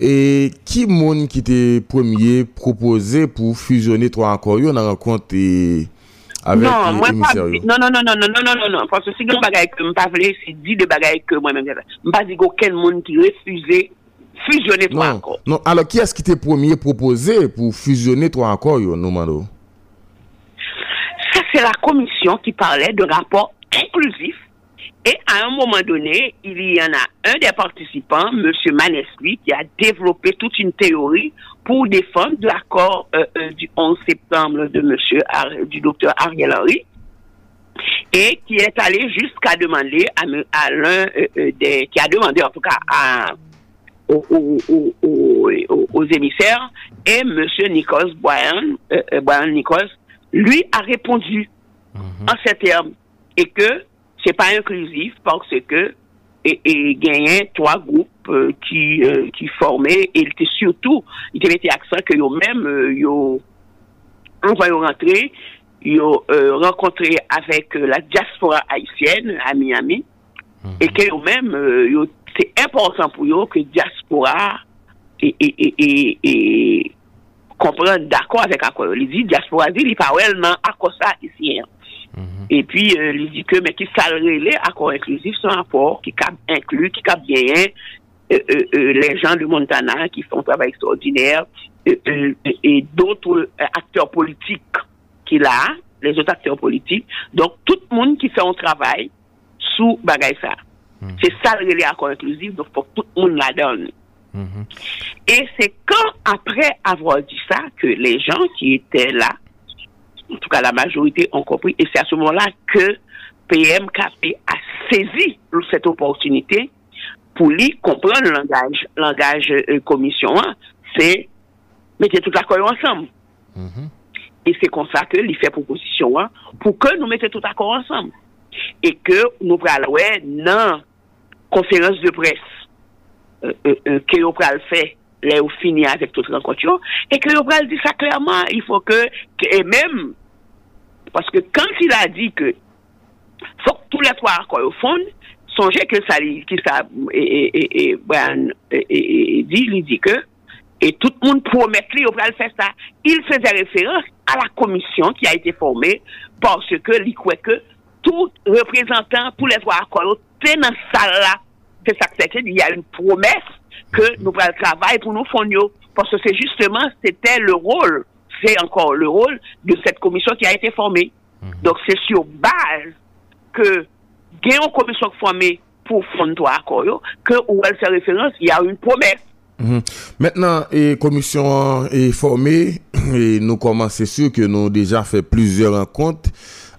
Et qui monde qui était premier proposé pour fusionner trois accords yo dans rencontre et avec non, les moi pas, émissaires yo? non, non, non, non, non, non, non, non, non, parce que si gen bagay que m'pa vle, c'est dit de bagay que moi-même, m'pa dit aucun monde qui refusait fusionner trois Non, accords. non, alors qui est-ce qui était premier proposé pour fusionner trois accords yo, nous mando? Ça, c'est la commission qui parlait de rapport inclusif. Et à un moment donné, il y en a un des participants, M. Manescu, qui a développé toute une théorie pour défendre l'accord euh, euh, du 11 septembre de monsieur Ar- du docteur Ariel Henry et qui est allé jusqu'à demander à, l'un euh, des qui a demandé en tout cas à aux, aux- aux- aux- aux- aux émissaires et monsieur Nichols Boyan euh, Boyan Nichols lui a répondu en ces termes et que c'est pas inclusif parce que et, et gagnait trois groupes euh, qui euh, qui formaient. Et était surtout il était mettait accent que eux-mêmes yo on va y rentrer yo euh, avec euh, la diaspora haïtienne à Miami. Mhm. Et que eux-mêmes c'est important pour eux que diaspora et et et, et, et d'accord avec quoi il dit diaspora dit il parle non à quoi ça ici et mhm. puis, euh, il dit que, mais qui salerait les accords inclusifs, c'est rapport qui cap inclut, qui cap bien euh, euh, les gens de Montana qui font un travail extraordinaire et d'autres acteurs politiques qu'il a, les autres acteurs politiques. Donc, tout le monde qui fait un travail sous bagaille mhm. C'est salerait les accords inclusifs, donc faut que tout le monde la donne. Mhm. Et c'est quand, après avoir dit ça, que les gens qui étaient là, en tout cas la majorité ont compris, et c'est à ce moment-là que PMKP a saisi cette opportunité pour lui comprendre le langage, langage euh, commission, hein, c'est mettez tout l'accord ensemble. Et c'est comme ça que lui fait proposition hein, pour que nous mettions tout d'accord ensemble. Et que nous prenons dans conférence de presse euh, euh, euh, que nous prenons fait là où fini avec toute rencontre et que nous prenons dit ça clairement il faut que, que- et même parce que quand il a dit que tous les trois accords au fond songez que ça ça et, et, dit il dit que et tout le monde promet au le faire ça. Il faisait référence à la commission qui a été formée parce que il croit que tout représentant pour les trois accords t'es dans salle là c'est ça que c'était. Il y a une promesse que nous allons travailler pour nous fonds parce que c'est justement c'était le rôle c'est encore le rôle de cette commission qui a été formée. Donc c'est sur base que gagne une commission formée pour fond trois accords yo, que où elle fait référence il y a une promesse. Mhm. Maintenant, et commission est formée et nous commençons, sûr que nous avons déjà fait plusieurs rencontres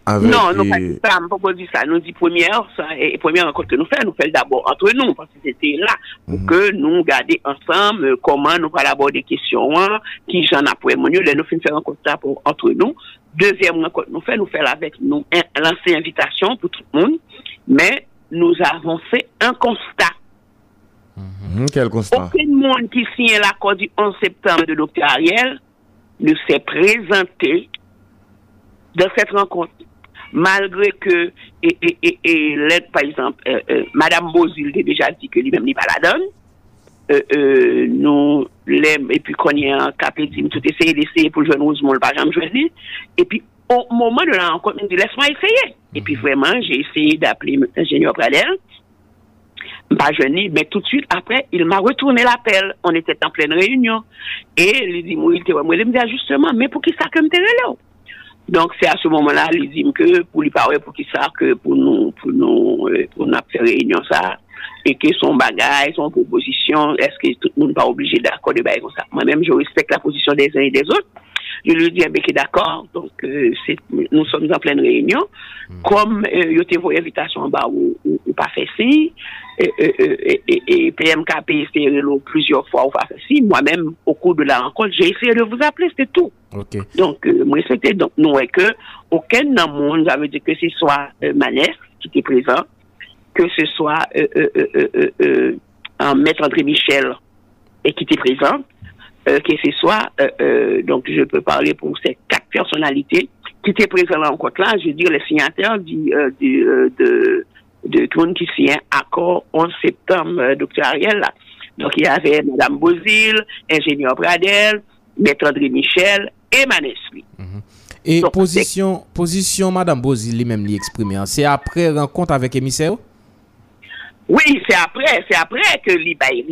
avec... Non, pas ça, on pas dit ça. Nous dit première, ça, et première rencontre que nous faisons, nous faisons d'abord entre nous, parce que c'était là, pour Mhm. que nous gardions ensemble comment nous allons aborder des questions, hein, qui j'en mieux, là, nous faisons faire rencontre pour, entre nous. Deuxième rencontre, nous faisons, nous faisons avec nous, un- lancer invitation pour tout le monde, mais nous avons fait un constat. Mhm, quel constat? Aucun monde qui signe l'accord du 11 septembre de Dr. Ariel ne s'est présenté dans cette rencontre. Malgré que, et, et, et, et l'aide, par exemple, euh, euh, Madame Bozil a déjà dit que lui-même n'est pas la donne. Euh, euh, nous l'aime, et puis qu'on y a un capé, tout essayer d'essayer pour jouer Rosemont, le pas jamais jouer. Et puis, au moment de la rencontre, il me dit, laisse-moi essayer. Et puis, vraiment, j'ai essayé d'appeler l'ingénieur Pradel pas jeune, mais tout de suite après, il m'a retourné l'appel. On était en pleine réunion. Et il dit, moi, il il me dit, ah, justement, mais pour qui ça que me là? Donc, c'est à ce moment-là, il dit que pour lui parler, pour qui ça, que pour nous, pour nous, euh, pour nous faire réunion ça, et que son bagage, son proposition, est-ce que tout le monde n'est pas obligé d'accord de bailler comme ça? Moi-même, je respecte la position des uns et des autres. Je lui dis, eh bien, qu'il est d'accord. Donc, euh, nous sommes en pleine réunion. Comme, euh, il y a une invitation en bas ou, ou, ou pas fait si, et, et, et, et, PMKP plusieurs fois fait si, moi-même, au cours de la rencontre, j'ai essayé de vous appeler, c'était tout. Donc, euh, moi, c'était donc, nous, et que, aucun dans le monde, ça veut dire que ce soit euh, Manès qui était présent, que ce soit euh, euh, euh, euh, euh, euh, un maître André Michel et qui était présent, euh, que ce soit, euh, euh, donc je peux parler pour ces quatre personnalités qui étaient présents là rencontre là, je veux dire les signataires du, euh, du, euh, de, de tout le monde qui signe accord 11 septembre, euh, docteur Ariel là. Donc il y avait Madame Bozil, ingénieur Bradel, maître André Michel et Manesli. Et position, position Madame Bozil lui-même lui hein. c'est après rencontre avec émissaire? Oui, c'est après, c'est après que l'IBAI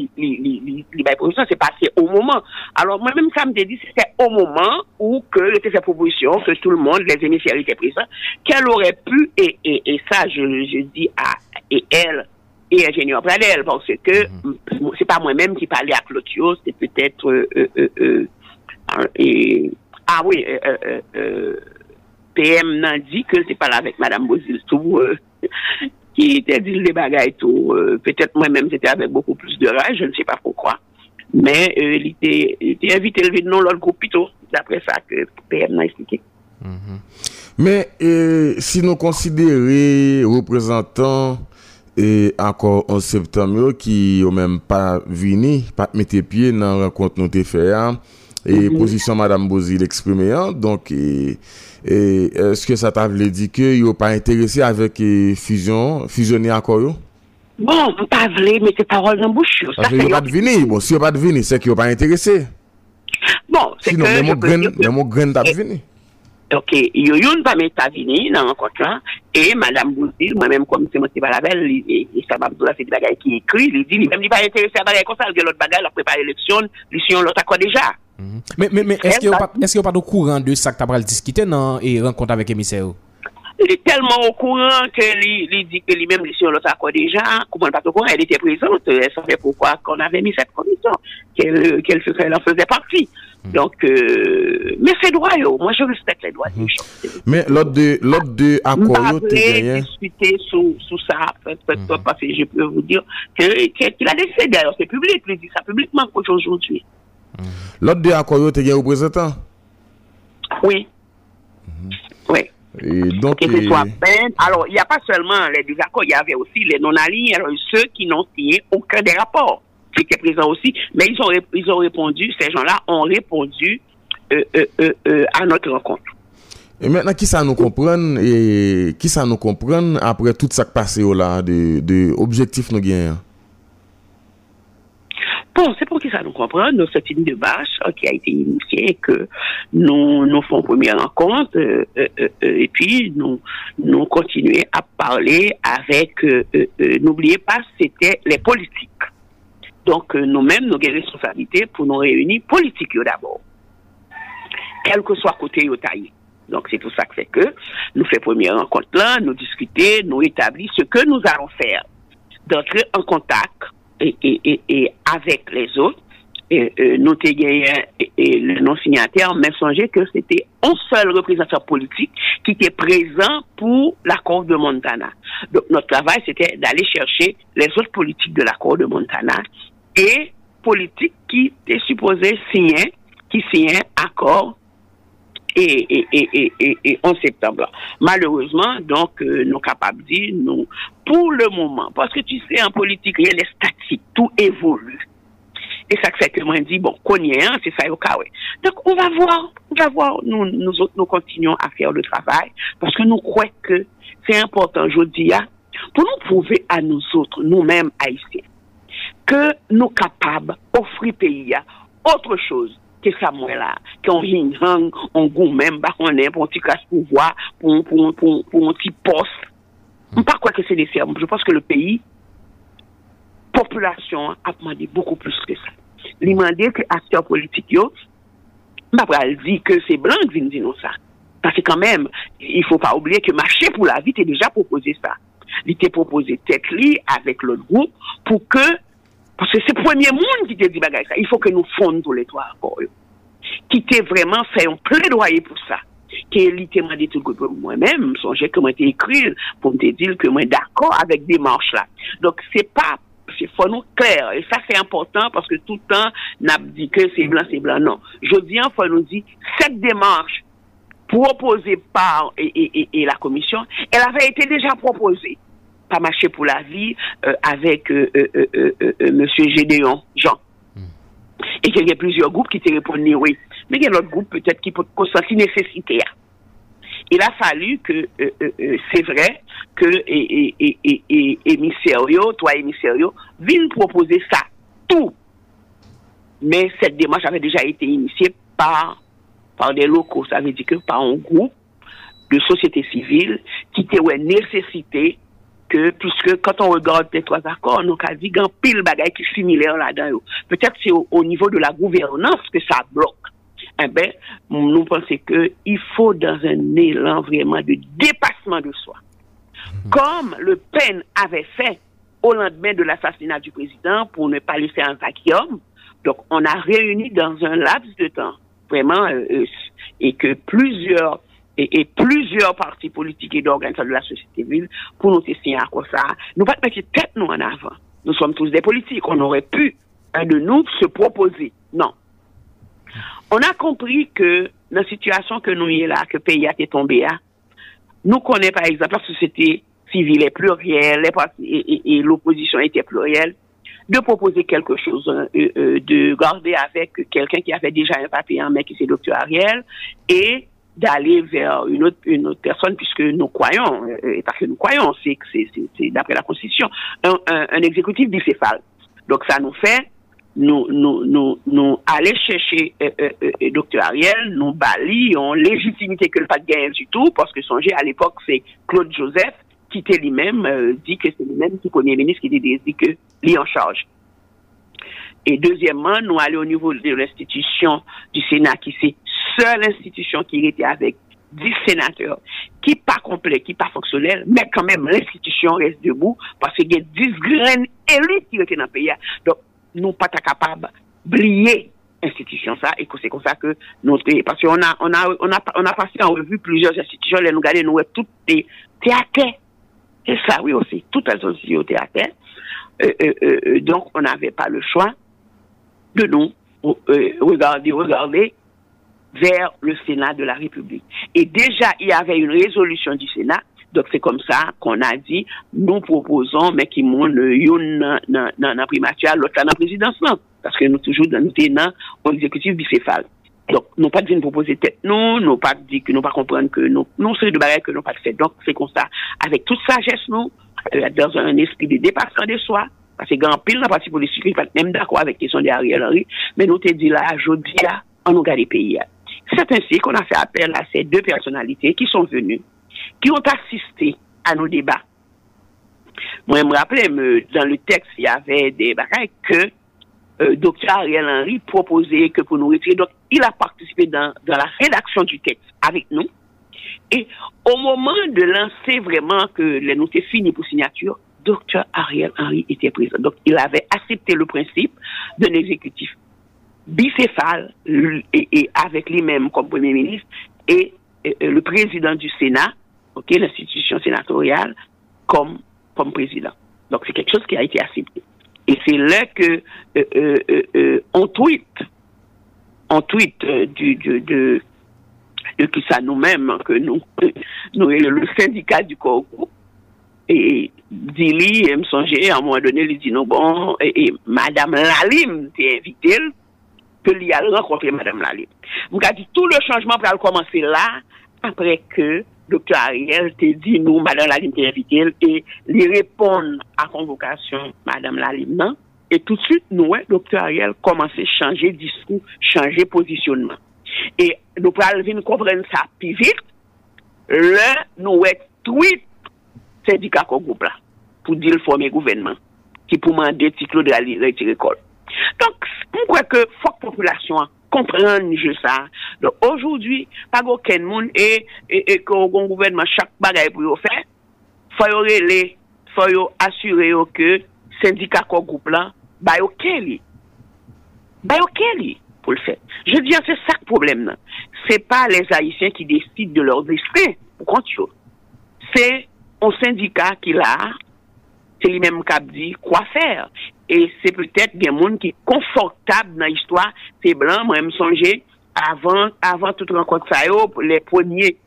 proposition s'est passé au moment. Alors, moi-même, ça me dit, c'était au moment où que était cette proposition, que tout le monde, les émissaires étaient présents, qu'elle aurait pu, et, et, et ça, je, je dis à, et elle, et ingénieur Pradel, parce que c'est pas moi-même qui parlais à Clotio, c'est peut-être, euh, euh, euh, et, ah oui, PM n'a dit que c'est pas là avec Madame Bozil tout, qui était dit les bagailles tout. Euh, Peut-être moi-même, c'était avec beaucoup plus de rage, je ne sais pas pourquoi. Mais euh, il était il était invité le non l'autre groupe plutôt, d'après ça que PM m'a expliqué. Mm -hmm. Mais euh, si nous considérons représentants et euh, encore en septembre qui ont même pas venu, pas mettre pied dans la rencontre nous avons fait, et Mhm. position Madame Bozil exprimée, hein, donc et, et est-ce que ça t'a voulu dire que n'ont pas intéressé avec eh, fusion, fusionner encore yo? Bon, vous pas voulu mettre parole dans bouche. Ça, c'est n'ont pas de venir. Bon, si n'ont pas de venir, c'est n'ont pas intéressé. Bon, c'est Sinon, que. je mon grain, t'a venir. Ok, yo yon pa meta vini nan rencontre là et Madame Bouzil, moi-même comme c'est moi qui la belle, et, et ça m'a dit c'est des bagages qui écrit, il dit, même il pas intéressé à bagages comme ça, il y a l'autre bagage, la préparer l'élection, l'élection l'autre accord déjà. Mais, mais, mais est-ce qu'il n'y a pas qu'il de courant de ça que tu as discuté dans et rencontre avec émissaire Il est tellement au courant lui dit que lui-même l'élection l'autre accord déjà, comment pas au courant, elle était présente, elle savait pourquoi qu'on avait mis cette commission, qu'elle qu'elle faisait, elle en faisait partie. Donc, euh, mais c'est droit, yo. Moi, je respecte les droits des gens. Mais l'autre de, l'autre de accord, M'appelez, gagné. discuter sous, sous ça, Mhm. parce que je peux vous dire que- que- qu'il a décidé, d'ailleurs, c'est public, il dit ça publiquement aujourd'hui. L'autre de accord, t'es gagné représentant. Oui. Oui. Et donc, Que ce soit peine. Alors, il n'y a pas seulement les désaccords, il y avait aussi les non-alignés, ceux qui n'ont signé aucun des rapports, qui étaient présents aussi, mais ils ont, ils ont répondu, ces gens-là ont répondu euh, euh, euh, à notre rencontre. Et maintenant, qui ça nous comprenne et qui ça nous comprenne après tout ça qui passe oh là, de, de objectif nous gagnons? C'est pour que ça nous comprenne, nous, c'est une démarche euh, qui a été initiée, que nous, nous faisons première rencontre, euh, euh, euh, et puis nous, nous continuons à parler avec, n'oubliez pas, c'était les politiques. Donc, nous-mêmes, nous avons des responsabilités pour nous réunir politiques d'abord. Quel que soit côté yo taillé. Donc, c'est tout ça que c'est que nous faisons première rencontre là, nous discuter, nous établir ce que nous allons faire. D'entrer en contact et, avec les autres et, euh, nous te gagné le non-signataire, mais songez que c'était un seul représentant politique qui était présent pour l'accord de Montana. Donc notre travail, c'était d'aller chercher les autres politiques de l'accord de Montana et politiques qui étaient supposés signer, qui signaient accord et, et, et, et, en septembre. Malheureusement, donc, euh, nous capables de dire, nous, pour le moment, parce que tu sais, en politique, rien n'est statique, tout évolue. Et ça fait que moi, je dis, bon, qu'on hein, c'est ça, ok, ouais. Donc, on va voir, on va voir, nous, nous autres, nous continuons à faire le travail, parce que nous croyons que c'est important, je dis, hein, pour nous prouver à nous autres, nous-mêmes, haïtiens, que nous capables d'offrir pays, autre chose que ça, moi, là, qu'on ring on goût même, bah, on est pour un petit casse pouvoir, pour, pour, pour, pour un petit poste. Ne pas quoi que c'est des. Je pense que le pays, population, a demandé beaucoup plus que ça. li mande ke akter politik yo, mba pral di ke se blan vin di nou sa. Pase kanmem, il fò pa oubliye ke Maché pou la vi te deja propose sa. Li te propose tet li avèk lòt group pou ke, pase se premier moun ki te di bagay sa, il fò ke nou fonde tout l'étoile akor yo. Ki te vreman fè yon ple doye pou sa. Ke li te mande tout group mwen mèm, sonje ke mwen te ekri pou mwen te dil ke mwen d'akor avèk de manche la. Dok se pa il faut nous clair. Et ça, c'est important parce que tout le temps, n'a dit que c'est blanc, c'est blanc. Non. Je dis, il faut nous dire, cette démarche proposée par et, la commission, elle avait été déjà proposée par Marché pour la vie euh, avec euh, euh, Monsieur Gédéon Jean. Et qu'il y a plusieurs groupes qui te répondu oui. Mais il y a d'autres groupes peut-être qui peuvent constater nécessité il a fallu que, euh, euh, euh, c'est vrai, que et, et, et, et, émissario, toi émissario, viennent proposer ça, tout. Mais cette démarche avait déjà été initiée par, par des locaux, ça veut dire que par un groupe de société civile qui était ouais, nécessité que, puisque quand on regarde les trois accords, nous avons dit pile bagaille qui est similaire là-dedans. Peut-être c'est au, niveau de la gouvernance que ça bloque eh ben, nous pensons qu'il faut dans un élan vraiment de dépassement de soi. Comme le Pen avait fait au lendemain de l'assassinat du président pour ne pas laisser un vacuum. Donc, on a réuni dans un laps de temps, vraiment, euh, euh, et que plusieurs et, plusieurs partis politiques et d'organisations de la société civile pour nous signer à quoi ça. Nous pas mettre tête nous en avant. Nous sommes tous des politiques. On aurait pu, un de nous, se proposer. Non. On a compris que la situation que nous y est là, que le pays a été tombé à, nous connaissons par exemple la société civile est plurielle et, l'opposition était plurielle, de proposer quelque chose, hein, euh, euh, de garder avec quelqu'un qui avait déjà un papier en main, qui c'est docteur Ariel, et d'aller vers une autre, personne, puisque nous croyons, euh, et parce que nous croyons, c'est que c'est d'après la Constitution, un, un, un exécutif bicéphale. Donc ça nous fait nous, nous, nous, nous aller chercher euh, euh, euh, Ariel, nous bali, en légitimité que le pas de gain du tout, parce que songez, à l'époque, c'est Claude Joseph qui était lui-même, dit que c'est lui-même qui connaît ministre qui dit que lui en charge. Et deuxièmement, nous allons au niveau de l'institution du Sénat, qui c'est seule institution qui était avec 10 sénateurs, qui pas complet, qui pas fonctionnel, mais quand même l'institution reste debout, parce qu'il y a 10 graines élites qui étaient dans le pays. Donc, nous pas capables d'oublier institution ça et c'est comme ça que nous parce qu'on a on a on a on a passé en revue plusieurs institutions les nous garder nous toutes des théâtres c'est ça oui aussi toutes elles aussi au théâtre. Euh, euh, euh, donc on n'avait pas le choix de nous regarder regarder vers le Sénat de la République et déjà il y avait une résolution du Sénat donc c'est comme ça qu'on a dit, nous proposons, mais qui monte une dans la primature, l'autre la présidence, non. Parce que nous toujours dans nous tenons au exécutif bicéphale. Donc, nous pas dit nous proposer tête, non, nous pas dit que nous pas comprendre que nous, non, c'est de barrières que nous pas fait. Donc, c'est comme ça. Avec toute sagesse, nous, dans un esprit de dépassement de soi, parce que grand pile dans parti politique, même d'accord avec les question d'Ariel Henry, mais nous te dit là, aujourd'hui, on nous garde les pays. C'est ainsi qu'on a fait appel à ces deux personnalités qui sont venues qui ont assisté à nos débats. Moi, je me rappelle, dans le texte, il y avait des bagailles que euh, Dr. Ariel Henry proposait que pour nous retirer. Donc, il a participé dans, la rédaction du texte avec nous. Et au moment de lancer vraiment que les notes étaient finies pour signature, Dr. Ariel Henry était présent. Donc, il avait accepté le principe d'un exécutif bicéphale et, avec lui-même comme Premier ministre et, le président du Sénat, ok, l'institution sénatoriale, comme, comme président. Donc c'est quelque chose qui a été accepté. Et c'est là que euh, euh, euh, on tweet, on tweet de, de qui ça nous-mêmes, que nous, nous, le syndicat du corps et Dili, elle me songeait, à un moment donné, il dit non, bon, et, et Madame Lalim t'est invitée, que l'y a rencontré Madame Lalim. M'a dit tout le changement pour commencer là, après que Dr. Ariel t'a dit nous, Madame Lalim t'est invitée, et lui répondre à convocation Madame Lalim, non? Et tout de suite, nous, ouais, Dr. Ariel commençait à changer discours, changer positionnement. Et nous pouvons comprendre ça plus vite, là, nous, ouais, tweet syndicat groupe là, pour dire former gouvernement, qui pour demander titre de la retirer Donc, on croit que la population comprenne je ça. Donc, aujourd'hui, pas aucun monde et, et, le gouvernement, chaque bagaille pour faire, faut faut assurer que syndicat qu'on groupe là, bah yo kelly. Bah yo kelly pour le faire. Je dis, c'est ça le problème. là. C'est pas les Haïtiens qui décident de leur destin, pour yo. C'est un syndicat qui l'a, c'est lui-même qui a dit quoi faire. Et c'est peut-être des gens qui est confortable dans l'histoire. C'est blanc, moi, je me songeais, avant, avant toute rencontre, ça, yo, les premiers.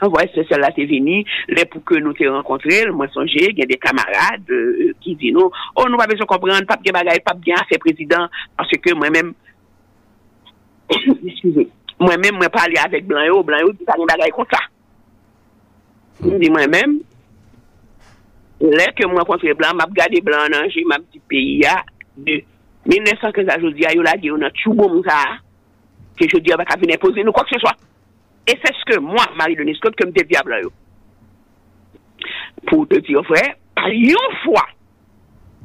Ah ouais, c'est celle-là, c'est venu, les pour que nous t'ayons rencontrés, moi, songeais, il y a des camarades euh, qui disent non, oh, nous pas besoin de comprendre, pas bien bagaille, pas bien faire président, parce que moi-même, excusez, moi-même, moi, parler avec blanc, yo, blanc, yo, pas une bagaille comme ça. Je dis moi-même, Là que moi contre blanc, m'a regardé blanc dans j'ai ma petit pays a de 1915 à aujourd'hui, yo la dit on a tout bon ça que je dis va pas venir poser nous quoi que ce soit. Et c'est ce que moi Marie Denis Scott me dit diable yo. Pour te dire frère, par une fois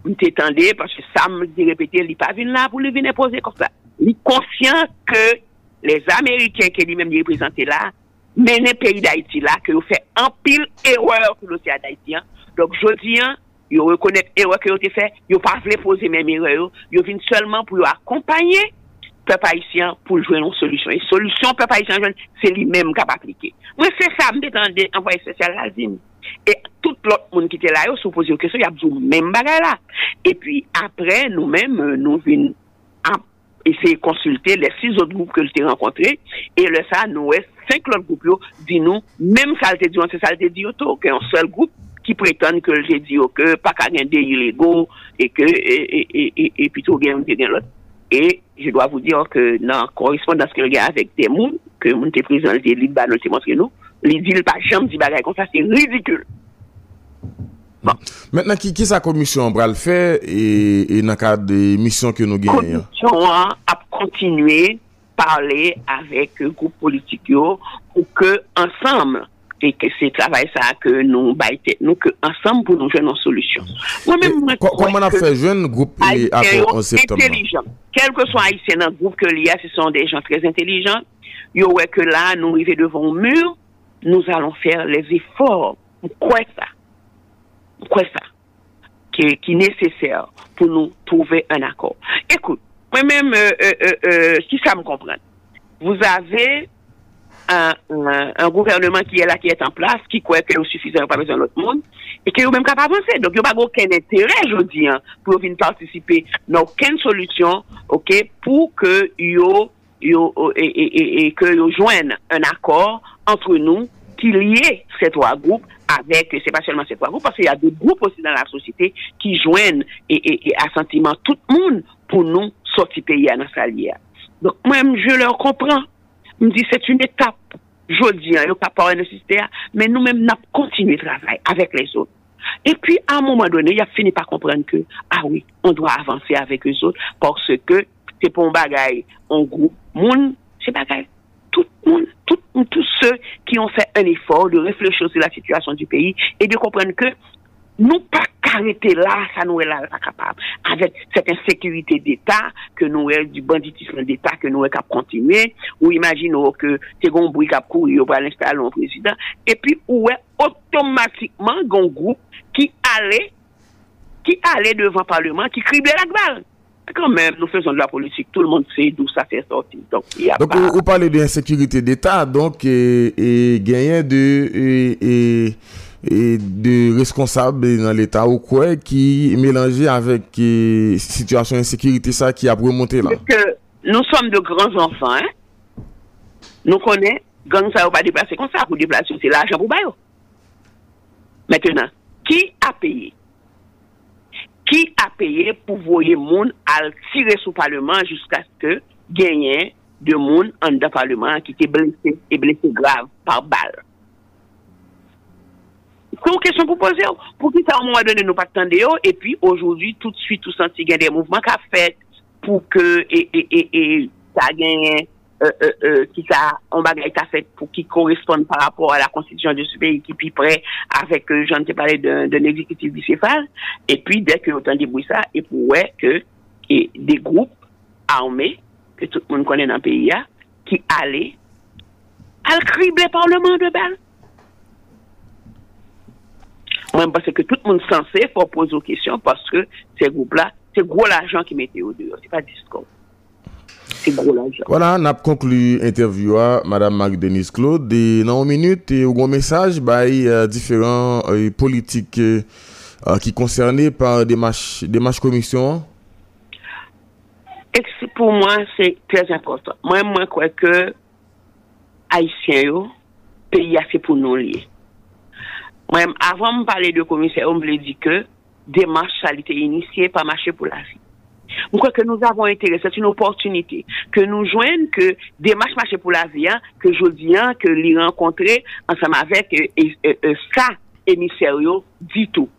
me t'étendais parce que ça me dit répéter il pas venir là pour lui venir poser comme ça. Il est conscient que les Américains qui lui-même représentent là mener pays d'Haïti là que vous fait un pile erreur sur l'océan d'Haïti. Donc, je dis, hein, yo reconnaître erreur que vous avez fait, yo pas voulu poser même erreur, yo vient seulement pour yo accompagner peuple haïtien pour jouer une solution. Et solution peuple haïtien c'est lui-même qui a appliqué. Moi, c'est ça, me détendez, envoyé spécial l'azim. Et tout l'autre monde qui était là, yo se pose une question, y a besoin même bagay là. Et puis, après, nous-mêmes, euh, nous venons essayer de consulter les six autres groupes que j'ai rencontrés. Et le ça, nous, cinq autres groupes, yo, dit nous, même ça, dit, c'est ça, dit, auto, qu'un seul groupe ki prétendent que j'ai dit que pas qu'à gagner illégaux et que et, et, et, et plutôt gain l'autre. Et je dois vous dire que dans la correspondance que j'ai avec des mouns, que mon était président dit Liban, c'est montré nous, il dit pas jamais dit bagaille comme ça, c'est ridicule. Bon. Maintenant, qui, qui sa commission bral fait et, et dans le cadre des missions que nous gagnons? Commission a, a continué parler avec le groupe politique pour que ensemble et que c'est travail ça que nous baillons nous que ensemble pour nous jouer une solution. Moi-même, moi, Co- Comment on a fait jeune groupe en septembre? intelligents. Quel que soit haïtien dans le groupe que l'IA, ce sont des gens très intelligents. Yo ouais que là, nous arrivons devant un mur, nous allons faire les efforts. Quoi ça? Quoi ça? Qui, qui est nécessaire pour nous trouver un accord. Écoute, moi-même, euh, euh, euh, euh, si ça me comprend, vous avez un, un, gouvernement qui est là, qui est en place, qui croit que c'est suffisant, pas besoin d'autre monde, et qui est même capable d'avancer. Donc, il n'y a pas aucun intérêt, je dis, hein, pour venir participer dans aucune solution, ok, pour que yo, yo, et, et, et, et que yo joignent un accord entre nous qui lie ces trois groupes avec, c'est pas seulement ces trois groupes, parce qu'il y a d'autres groupes aussi dans la société qui joignent et, et, et assentiment tout le monde pour nous sortir pays à notre allié. Donc, moi-même, je leur comprends. Me dis, c'est une étape. Je dis, hein, il n'y a pas par nécessité, mais nous-mêmes, nous continuons le travail avec les autres. Et puis, à un moment donné, il a fini par comprendre que, ah oui, on doit avancer avec eux autres parce que c'est pour un bagaille, un groupe, monde, c'est bagaille. Tout le monde, tous ceux qui ont fait un effort de réfléchir sur la situation du pays et de comprendre que nous pas arrêter là, ça nous est là pas capable. Avec cette insécurité d'État, que nous est du banditisme d'État, que nous est capable continuer, ou imaginons que c'est un bruit qui a couru pour l'installer un président, et puis où est automatiquement un groupe qui allait, qui allait devant le Parlement, qui criblait la balle. quand même, nous faisons de la politique, tout le monde sait d'où ça fait sortir. Donc, y a Donc, pas... vous, parlez d'insécurité d'État, donc, et, et gagner de, et, et, de responsables dans l'État ou quoi, qui mélangé avec et, situation d'insécurité, ça, qui a remonté là. Parce que nous sommes de grands enfants, hein? Nous connaissons, gang ça pas déplacer comme ça pour déplacer, c'est l'argent pour bailler. Maintenant, qui a payé? Qui a payé pour voyer moun à tirer sous parlement jusqu'à ce que gagne de moun en dans parlement qui était blessé et blessé grave par balle? C'est une question pour poser. Pour qui ça, à un moment donné, nous pas attendre et puis aujourd'hui, tout de suite, tout senti qu'il y a des mouvements qu'a fait pour que, et, et, et, et ça gagne euh, euh, euh, qui ça, on bagaille ta fait pour qui corresponde par rapport à la constitution de ce pays qui puis prêt avec, euh, j'en ai parlé d'un exécutif bicéphale, et puis dès que autant débrouille ça, et pour ouais que des groupes armés, que tout le monde connaît dans le pays, là, qui allaient à le parlement de balles. Moi, parce que tout le monde censé poser aux questions parce que ces groupes-là, c'est gros l'argent qui mettait au dehors, c'est pas discours. Voilà, on a conclu l'interview à Mme Marie-Denise Claude. Dans une minute, et un message bah, euh, différents euh, politiques euh, qui concernés par des marches, des marches commission. Pour moi, c'est très important. Moi, moi, crois que Haïtiens, pays assez pour nous lier. Avant de parler de commissaire, on me dit que des marches, ça a été initié par marché pour la vie. Je crois que nous avons intérêt, c'est une opportunité que nous joignent que des marches marché pour la vie, hein, que je dis, hein, que les rencontrer ensemble avec euh, euh, ça, émissaire, dit tout.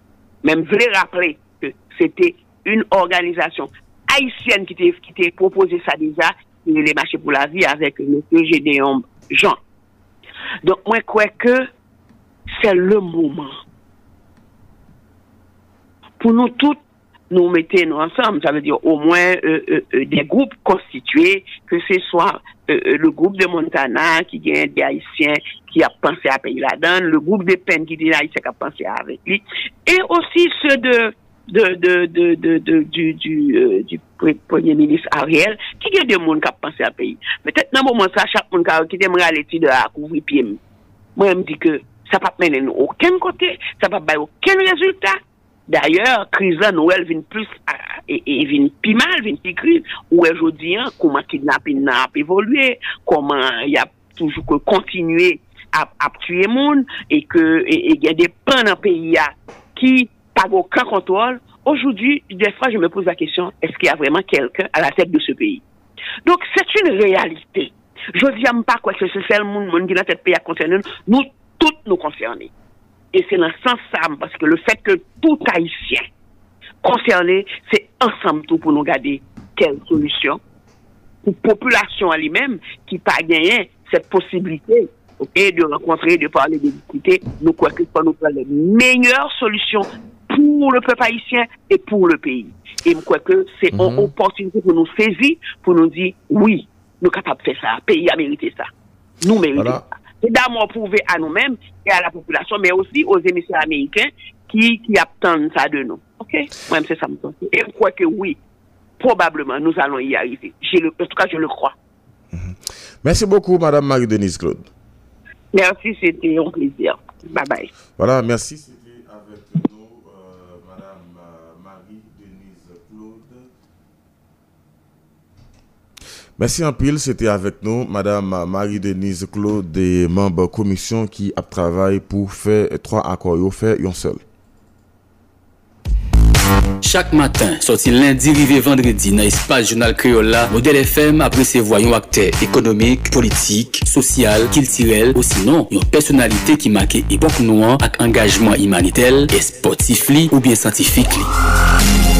Même vrai rappeler que c'était une organisation haïtienne qui t'a proposé ça déjà, les marchés pour la vie avec M. Gédéon Jean. Donc, moi, je crois que c'est le moment pour nous toutes nous mettons ensemble, ça veut dire au moins euh, euh, euh, des groupes constitués, que ce soit le groupe de Montana qui gagne des Haïtiens qui a pensé à payer la donne, le groupe de Penn qui dit qui a pensé avec lui, et aussi ceux de du, premier ministre Ariel, qui gagne des monde qui a pensé à payer. Peut-être dans le moment ça, chaque monde qui aimerait aller de à couvrir. Moi, je me dis que ça va mener aucun côté, ça va pas aucun résultat. D'ailleurs, crise là, Noël vient plus, et, et vient plus mal, vient plus crise. Où aujourd'hui, hein, comment kidnapping n'a évolué, comment il y a toujours que continuer à, à tuer monde, et que, il y a des plans dans le pays qui pas aucun contrôle. Aujourd'hui, des fois, je me pose la question, est-ce qu'il y a vraiment quelqu'un à la tête de ce pays? Donc, c'est une réalité. Je dis pas quoi que c'est le monde qui dans cette pays à concerner nous, toutes nous concerner. Et c'est dans ce sens ça, parce que le fait que tout haïtien concerné, c'est ensemble tout pour nous garder quelle solution. Pour la population elle-même qui pas gagné cette possibilité de rencontrer, de parler, de discuter, nous croyons que nous prendre les meilleures solutions pour le peuple haïtien et pour le pays. Et je crois que c'est une Mhm. opportunité pour nous saisir, pour nous dire, oui, nous sommes capables de faire ça, le pays a mérité ça. Nous méritons Voilà. ça. C'est d'abord prouver à nous-mêmes et à la population, mais aussi aux émissaires américains qui, qui attendent ça de nous. OK? Moi, c'est ça. Et je crois que oui, probablement, nous allons y arriver. Le- en tout cas, je le crois. Merci beaucoup, Madame Marie-Denise Claude. Merci, c'était un plaisir. Bye bye. Voilà, merci. C'était avec nous euh, Madame euh, Marie-Denise Claude. Merci en pile, c'était avec nous Madame Marie-Denise Claude, des membres commission qui a pour faire trois accords, yo faire un seul. Chaque matin, sorti lundi, rivé vendredi, dans l'espace journal créole là, Modèle FM après ses voyons acteurs économiques, politiques, social, culturel, ou sinon, une personnalité qui marque époque noire avec engagement humanitaire et sportif li, ou bien li.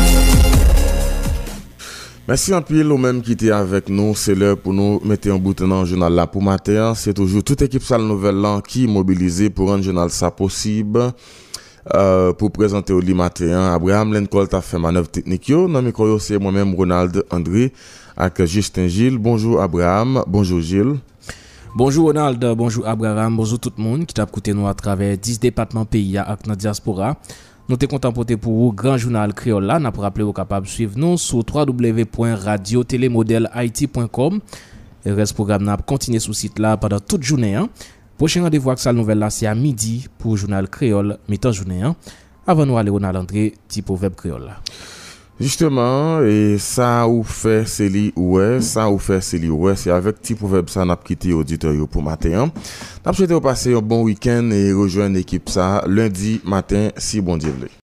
Merci en pile au même qui était avec nous. C'est l'heure pour nous mettre un bout dans le journal là pour matin. C'est toujours toute équipe salle nouvelle là qui est mobilisée pour rendre le journal ça possible. Euh, pour présenter au lit matin, Abraham Lencolt a fait manœuvre technique. Yo, le micro, c'est moi-même Ronald André avec Justin Gilles. Bonjour Abraham, bonjour Gilles. Bonjour Ronald, bonjour Abraham, bonjour tout le monde qui t'a écouté nous à travers 10 départements pays avec notre diaspora. Nou te kontan pote pou ou Gran Jounal Kriol la, na pou rappele ou kapab suiv nou sou www.radiotelemodelhaiti.com Res program nan ap kontine sou sit la padan tout jounen. Prochen randevou ak sal nouvel la se a midi pou Jounal Kriol mitan jounen. Avan nou ale ou nan landre ti pou web Kriol la. Justeman, e sa ou fe se li ouwe, sa ou fe se li ouwe, se avek ti pouveb sa nap kiti auditoryo pou maten. Nap chete ou pase yon bon wikend e rejoen ekip sa lundi maten si bon divle.